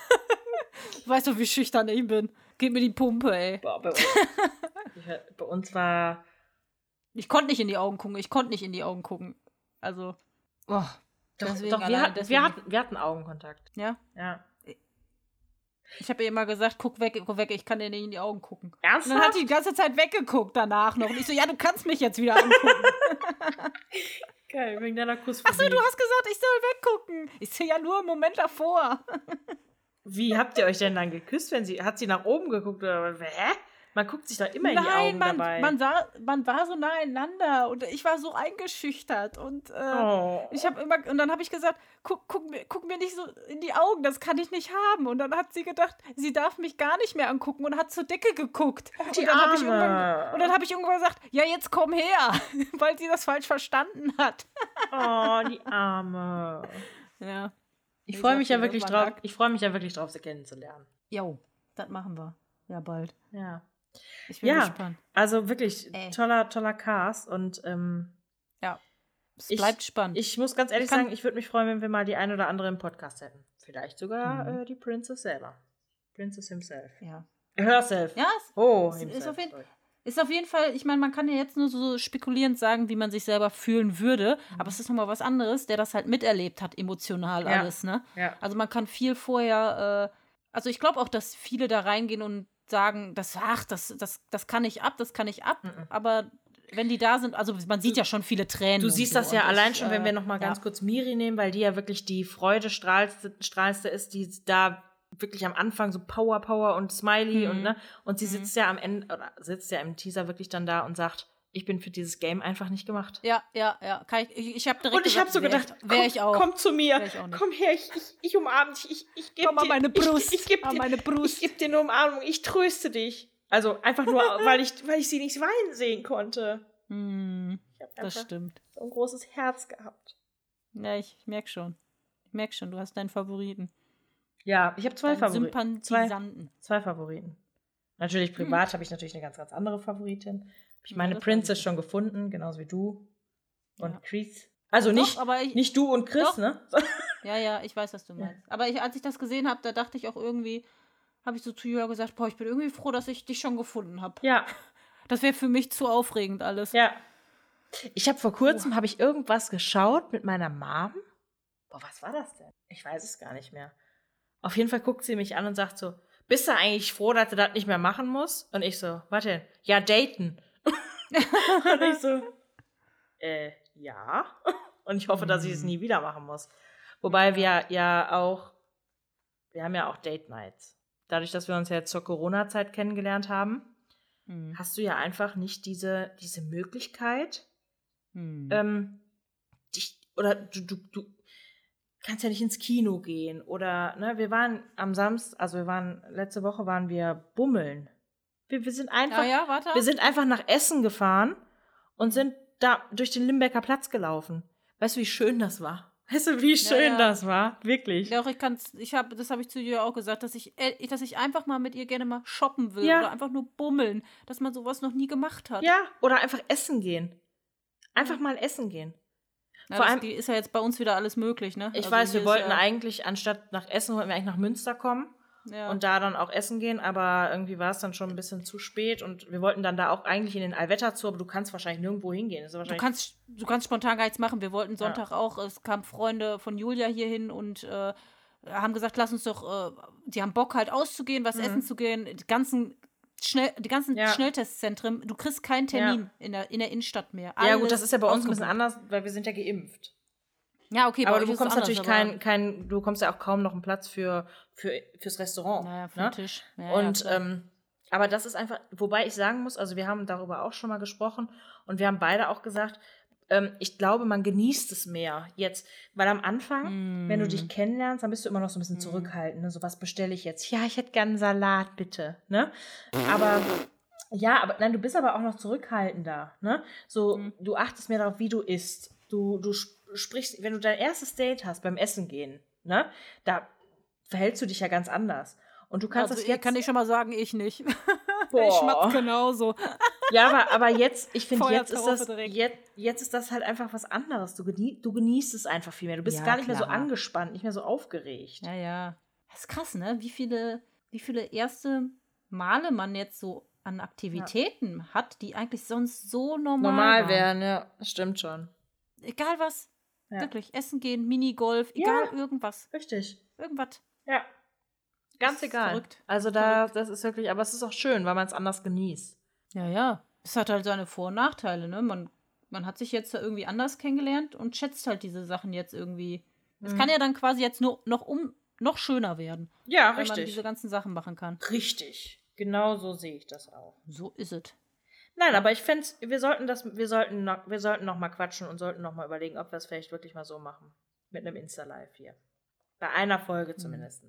weißt du, wie schüchtern ich bin? Gib mir die Pumpe, ey. Boah, bei, uns, bei uns war. Ich konnte nicht in die Augen gucken. Ich konnte nicht in die Augen gucken. Also, oh, Doch, Deswegen doch wir, hatten, wir, hatten, wir hatten Augenkontakt. ja. Ja. Ich habe ihr immer gesagt, guck weg, guck weg, ich kann dir nicht in die Augen gucken. Und Ernsthaft? dann hat sie die ganze Zeit weggeguckt danach noch. Und ich so, ja, du kannst mich jetzt wieder angucken. Geil, wegen deiner Kuss. Ach so, du hast gesagt, ich soll weggucken. Ich sehe ja nur im Moment davor. Wie habt ihr euch denn dann geküsst, wenn sie. Hat sie nach oben geguckt oder? Hä? Man guckt sich doch immer in die Nein, Augen man, dabei. man, sah, man war so nah einander und ich war so eingeschüchtert. Und äh, oh. ich habe immer, und dann habe ich gesagt, guck, guck, mir, guck mir nicht so in die Augen, das kann ich nicht haben. Und dann hat sie gedacht, sie darf mich gar nicht mehr angucken und hat zur Decke geguckt. die und dann habe ich und dann habe ich irgendwann gesagt, ja, jetzt komm her, weil sie das falsch verstanden hat. oh, die Arme. Ja. Ich freue mich ja wirklich drauf. Ich freue mich ja wirklich drauf, sie kennenzulernen. Jo, das machen wir. Ja, bald. Ja. Ich bin Ja. gespannt. Also wirklich Ey. toller, toller Cast und ähm, Es Ich- bleibt spannend. ich muss ganz ehrlich Ich sagen, ich würde mich freuen, wenn wir mal die ein oder andere im Podcast hätten. Vielleicht sogar Mhm. äh, die Princess selber. Princess himself. ja. Herself. Ja, es Oh, Es ist himself. auf jeden- sorry. Ist auf jeden Fall, ich meine, man kann ja jetzt nur so spekulierend sagen, wie man sich selber fühlen würde, aber es ist nochmal was anderes, der das halt miterlebt hat, emotional Ja. alles, ne? Ja. Also man kann viel vorher, äh, also ich glaube auch, dass viele da reingehen und sagen, das, ach, das, das, das kann ich ab, das kann ich ab, Mhm. aber wenn die da sind, also man sieht ja schon viele Tränen. Du siehst so das ja allein ich, schon, wenn wir äh, noch mal ja. ganz kurz Miri nehmen, weil die ja wirklich die Freude strahlste, strahlste ist, die da wirklich am Anfang so Power, Power und Smiley Mhm. und ne, und sie sitzt ja am Ende, oder sitzt ja im Teaser wirklich dann da und sagt, ich bin für dieses Game einfach nicht gemacht. Ja, ja, ja. Kann ich ich, ich habe direkt Und ich habe so wär gedacht, ich, wäre ich auch. komm zu mir, Wär komm her, ich, ich, ich umarme dich, ich, ich gebe Komm dir meine Brust, ich, ich geb an dir, meine Brust. ich geb dir eine Umarmung, ich tröste dich. Also einfach nur, weil ich, weil ich sie nicht weinen sehen konnte. Hm, das stimmt. so ein großes Herz gehabt. Ja, ich, ich merke schon. Ich merke schon, du hast deinen Favoriten. Ja, ich habe zwei Favoriten. Zwei, Sympathisanten. zwei Favoriten. Natürlich privat habe ich natürlich eine ganz, ganz andere Favoritin. Habe ich Ja, meine Princess schon gefunden, genauso wie du und Ja. Chris. Also Doch, nicht, aber ich, nicht du und Chris, Doch. ne? Ja, ja, ich weiß, was du meinst. Aber ich, als ich das gesehen habe, da dachte ich auch irgendwie, habe ich so zu Julia gesagt, boah, ich bin irgendwie froh, dass ich dich schon gefunden habe. Ja, Das wäre für mich zu aufregend alles. ja. Ich habe vor kurzem habe ich irgendwas geschaut mit meiner Mom. Boah, was war das denn? Ich weiß es gar nicht mehr. Auf jeden Fall guckt sie mich an und sagt so: Bist du eigentlich froh, dass du das nicht mehr machen musst? Und ich so: Warte, ja, daten. und ich so: Äh, ja. Und ich hoffe, dass ich es Hm. nie wieder machen muss. Wobei wir ja auch, wir haben ja auch Date Nights. Dadurch, dass wir uns ja jetzt zur Corona-Zeit kennengelernt haben, Hm. hast du ja einfach nicht diese, diese Möglichkeit, Hm. ähm, dich, oder du, du, du kannst ja nicht ins Kino gehen oder, ne, wir waren am Samstag, also wir waren, letzte Woche waren wir bummeln. Wir, wir sind einfach, ah ja, warte. wir sind einfach nach Essen gefahren und sind da durch den Limbecker Platz gelaufen. Weißt du, wie schön das war? Weißt du, wie schön ja. das war? Wirklich. Ja, auch ich kann's, ich habe, das habe ich zu dir auch gesagt, dass ich, äh, dass ich einfach mal mit ihr gerne mal shoppen will Ja. oder einfach nur bummeln, dass man sowas noch nie gemacht hat. Ja, oder einfach essen gehen. Einfach mal essen gehen. Ja, vor allem- die ist ja jetzt bei uns wieder alles möglich, ne? Ich Also weiß, wir wollten ja, eigentlich, anstatt nach Essen, wollten wir eigentlich nach Münster kommen. ja. und da dann auch essen gehen, aber irgendwie war es dann schon ein bisschen zu spät und wir wollten dann da auch eigentlich in den Allwetter zu, aber du kannst wahrscheinlich nirgendwo hingehen. Das ist Du wahrscheinlich kannst, du kannst spontan gar nichts machen. Wir wollten Sonntag auch, es kamen Freunde von Julia hier hin und äh, haben gesagt, lass uns doch, äh, die haben Bock halt auszugehen, was Mhm. essen zu gehen. Die ganzen, Schnell, die ganzen Ja. Schnelltestzentren, du kriegst keinen Termin in, der, in der Innenstadt mehr. ja gut, Alles das ist ja bei uns ein bisschen anders, weil wir sind ja geimpft. Ja, okay, aber du bekommst natürlich aber- kein, du bekommst ja auch kaum noch einen Platz für, für fürs Restaurant. Naja, für ne? den Tisch. Ja, und ja, ähm, aber das ist einfach, wobei ich sagen muss, also wir haben darüber auch schon mal gesprochen und wir haben beide auch gesagt, ähm, ich glaube, man genießt es mehr jetzt, weil am Anfang, wenn du dich Mm. kennenlernst, dann bist du immer noch so ein bisschen Mm. zurückhaltend. Ne? So was bestelle ich jetzt? Ja, ich hätte gern einen Salat, bitte. Ne? Aber ja, aber nein, du bist aber auch noch zurückhaltender. Ne? So, Mhm. du achtest mehr darauf, wie du isst. Du, du sp- sprichst, wenn du dein erstes Date hast beim Essen gehen, ne, da verhältst du dich ja ganz anders. Und du kannst also, das jetzt. kann ich schon mal sagen, ich nicht. Boah. Ich schmatz genauso. Ja, aber, aber jetzt, ich finde, jetzt ist das, jetzt, jetzt ist das halt einfach was anderes. Du, genie du genießt es einfach viel mehr. Du bist Ja, gar nicht mehr so klar. angespannt, nicht mehr so aufgeregt. Ja, ja. Das ist krass, ne? Wie viele, wie viele erste Male man jetzt so an Aktivitäten hat, die eigentlich sonst so normal, waren. ja, das stimmt schon. Egal was. Ja. Wirklich. Essen gehen, Minigolf, Ja. egal irgendwas. Richtig. Irgendwas. Ja. Ganz egal. verrückt. Also da, das ist wirklich, aber es ist auch schön, weil man es anders genießt. Ja, ja. Es hat halt seine Vor- und Nachteile, ne? Man, man hat sich jetzt da irgendwie anders kennengelernt und schätzt halt diese Sachen jetzt irgendwie. Es Mhm. kann ja dann quasi jetzt nur noch um noch schöner werden, Ja, wenn man diese ganzen Sachen machen kann. Richtig. Genau so sehe ich das auch. So ist es. Nein, aber ich finde, wir sollten das, wir sollten noch, wir sollten noch mal quatschen und sollten noch mal überlegen, ob wir es vielleicht wirklich mal so machen. Mit einem Insta-Live hier. Bei einer Folge zumindest.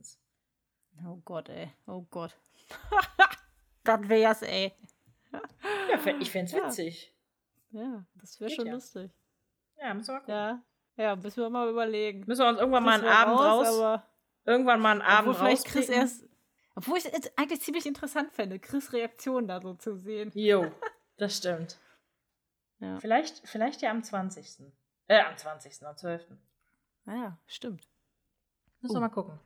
Oh Gott, ey. Oh Gott. das wär's, ey. Ja, ich Ja. witzig. Ja, das wäre schon ja. lustig. Ja, müssen wir mal gucken. Ja. Ja, müssen wir mal überlegen. Müssen wir uns irgendwann mal einen Abend raus, aber irgendwann mal einen Abend obwohl vielleicht Chris erst. Obwohl ich es eigentlich ziemlich interessant fände, Chris' Reaktion da so zu sehen. Jo, das stimmt. Ja. Vielleicht, vielleicht ja am 20. Äh, am 20., am 12. Naja, stimmt. Müssen wir Uh. mal gucken.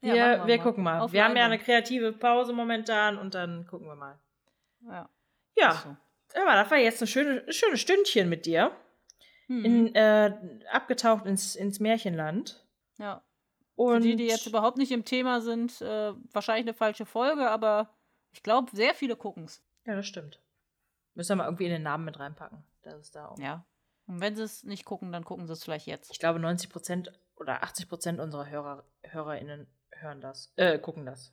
Ja, Wir, wir, mal. gucken mal. Auf wir haben ja eine kreative Pause momentan und dann gucken wir mal. Ja. Ja, so. aber das war jetzt ein schöne, schönes Stündchen mit dir. Hm. In, äh, abgetaucht ins, ins Märchenland. ja. Und Für die, die jetzt überhaupt nicht im Thema sind, äh, wahrscheinlich eine falsche Folge, aber ich glaube, sehr viele gucken's. Ja, das stimmt. Müssen wir mal irgendwie in den Namen mit reinpacken. Das ist da auch. Ja. Und wenn sie es nicht gucken, dann gucken sie es vielleicht jetzt. Ich glaube, 90 Prozent oder 80 Prozent unserer Hörer, HörerInnen hören das, äh, gucken das.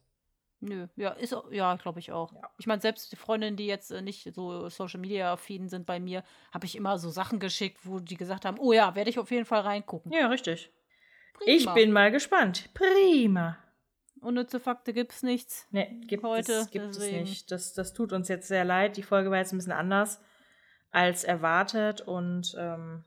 Nö, ja, ist auch- ja, glaube ich auch. Ja. Ich meine, selbst die Freundinnen, die jetzt äh, nicht so Social Media affin sind bei mir, habe ich immer so Sachen geschickt, wo die gesagt haben, oh ja, werde ich auf jeden Fall reingucken. Ja, richtig. Prima. Ich bin mal gespannt. Prima. Unnütze Fakte gibt's nichts. Nee, gibt Heute, es, gibt es deswegen. nicht. Das, das tut uns jetzt sehr leid. Die Folge war jetzt ein bisschen anders als erwartet. Und ähm,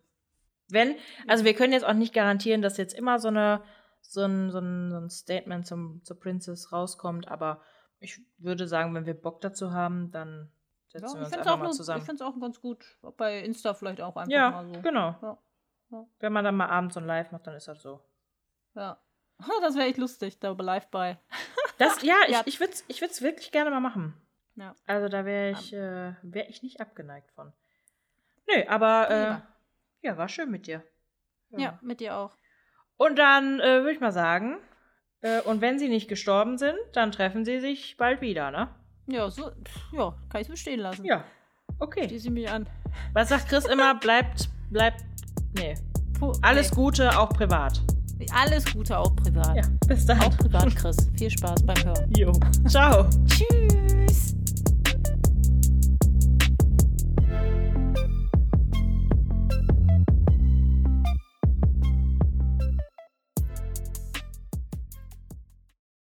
wenn, also wir können jetzt auch nicht garantieren, dass jetzt immer so eine so ein, so ein, so ein Statement zum, zur Princess rauskommt, aber ich würde sagen, wenn wir Bock dazu haben, dann setzen Ja, wir ich uns finde es einfach auch, mal nur- zusammen. ich find's auch ganz gut. Bei Insta vielleicht auch einfach Ja, mal so. genau. Ja. Ja. Wenn man dann mal abends so ein Live macht, dann ist das so. Ja. Das wäre echt lustig, da live bei. Das, ja, ich, Ja. ich würde es ich würd's wirklich gerne mal machen. Ja. Also da wäre ich, äh, wär ich nicht abgeneigt von. Nö, aber äh, ja, war schön mit dir. Ja, mit dir auch. Und dann äh, würde ich mal sagen, äh, und wenn sie nicht gestorben sind, dann treffen sie sich bald wieder, ne? Ja, so, ja, kann ich so stehen lassen. Ja. Okay. Schließe ich mich an. Was sagt Chris immer? Bleibt, bleibt, nee. Puh, Alles nee. Gute, auch privat. Alles Gute, auch privat. Ja, bis dann. Auch privat, Chris. Viel Spaß beim Hören. Jo. Ciao. Tschüss.